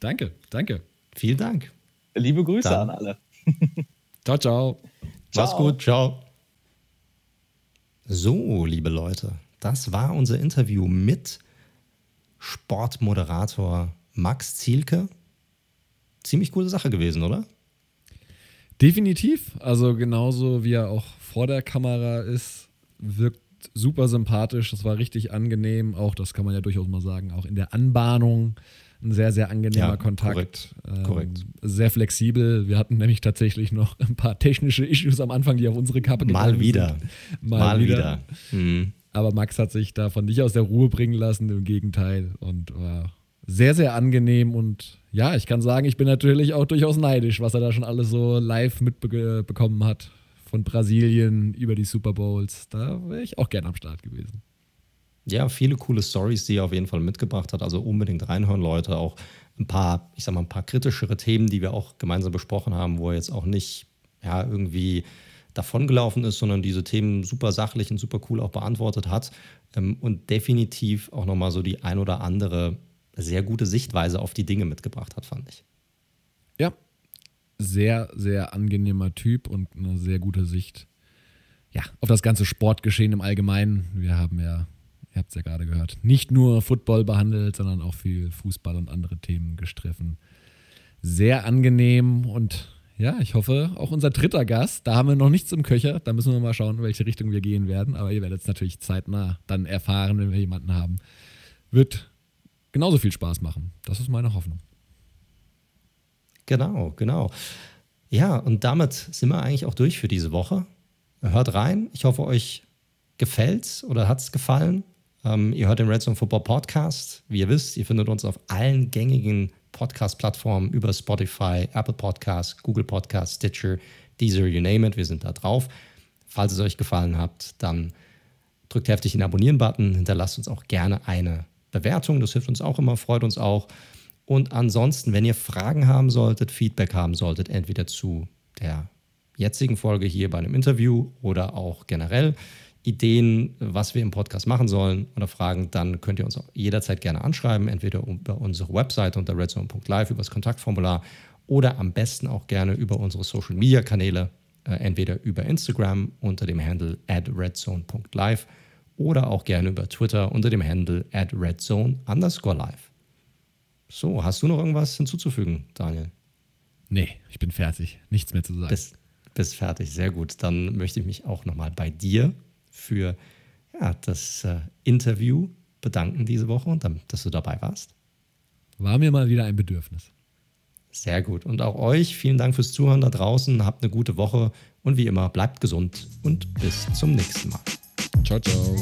[SPEAKER 2] Danke, danke.
[SPEAKER 1] Vielen Dank.
[SPEAKER 3] Liebe Grüße Dann. an alle.
[SPEAKER 2] ciao, ciao.
[SPEAKER 1] Mach's gut, ciao. So, liebe Leute, das war unser Interview mit Sportmoderator Max Zielke. Ziemlich coole Sache gewesen, oder?
[SPEAKER 2] Definitiv. Also genauso wie er auch vor der Kamera ist, wirkt super sympathisch. Das war richtig angenehm. Auch, das kann man ja durchaus mal sagen, auch in der Anbahnung ein sehr, sehr angenehmer ja, Kontakt.
[SPEAKER 1] Korrekt.
[SPEAKER 2] Ähm,
[SPEAKER 1] korrekt.
[SPEAKER 2] Sehr flexibel. Wir hatten nämlich tatsächlich noch ein paar technische Issues am Anfang, die auf unsere Kappe
[SPEAKER 1] Mal wieder.
[SPEAKER 2] Sind. Mal, Mal wieder. wieder. Mhm. Aber Max hat sich davon nicht aus der Ruhe bringen lassen, im Gegenteil. Und war sehr, sehr angenehm. Und ja, ich kann sagen, ich bin natürlich auch durchaus neidisch, was er da schon alles so live mitbekommen hat. Von Brasilien über die Super Bowls. Da wäre ich auch gern am Start gewesen.
[SPEAKER 1] Ja, viele coole Stories, die er auf jeden Fall mitgebracht hat. Also unbedingt reinhören, Leute. Auch ein paar, ich sag mal, ein paar kritischere Themen, die wir auch gemeinsam besprochen haben, wo er jetzt auch nicht ja, irgendwie davongelaufen ist, sondern diese Themen super sachlich und super cool auch beantwortet hat. Ähm, und definitiv auch nochmal so die ein oder andere sehr gute Sichtweise auf die Dinge mitgebracht hat, fand ich.
[SPEAKER 2] Ja, sehr, sehr angenehmer Typ und eine sehr gute Sicht ja, auf das ganze Sportgeschehen im Allgemeinen. Wir haben ja, ihr habt es ja gerade gehört, nicht nur Football behandelt, sondern auch viel Fußball und andere Themen gestriffen. Sehr angenehm und ja, ich hoffe, auch unser dritter Gast, da haben wir noch nichts im Köcher, da müssen wir mal schauen, in welche Richtung wir gehen werden, aber ihr werdet es natürlich zeitnah dann erfahren, wenn wir jemanden haben. Wird genauso viel Spaß machen. Das ist meine Hoffnung.
[SPEAKER 1] Genau, genau. Ja, und damit sind wir eigentlich auch durch für diese Woche. Hört rein. Ich hoffe, euch gefällt's oder hat es gefallen. Ähm, ihr hört den Red Zone Football Podcast. Wie ihr wisst, ihr findet uns auf allen gängigen Podcast-Plattformen über Spotify, Apple Podcasts, Google Podcasts, Stitcher, Deezer, you name it. Wir sind da drauf. Falls es euch gefallen hat, dann drückt heftig den Abonnieren-Button, hinterlasst uns auch gerne eine Bewertung. Das hilft uns auch immer, freut uns auch. Und ansonsten, wenn ihr Fragen haben solltet, Feedback haben solltet, entweder zu der jetzigen Folge hier bei einem Interview oder auch generell Ideen, was wir im Podcast machen sollen oder Fragen, dann könnt ihr uns auch jederzeit gerne anschreiben, entweder über unsere Website unter redzone.live, über das Kontaktformular oder am besten auch gerne über unsere Social Media Kanäle, äh, entweder über Instagram unter dem Handle at redzone.live oder auch gerne über Twitter unter dem Handle at redzone underscore live. So, hast du noch irgendwas hinzuzufügen, Daniel?
[SPEAKER 2] Nee, ich bin fertig. Nichts mehr zu sagen.
[SPEAKER 1] Bist, bist fertig, sehr gut. Dann möchte ich mich auch nochmal bei dir für ja, das äh, Interview bedanken diese Woche und dann, dass du dabei warst.
[SPEAKER 2] War mir mal wieder ein Bedürfnis.
[SPEAKER 1] Sehr gut. Und auch euch vielen Dank fürs Zuhören da draußen. Habt eine gute Woche und wie immer bleibt gesund und bis zum nächsten Mal.
[SPEAKER 2] Ciao, ciao.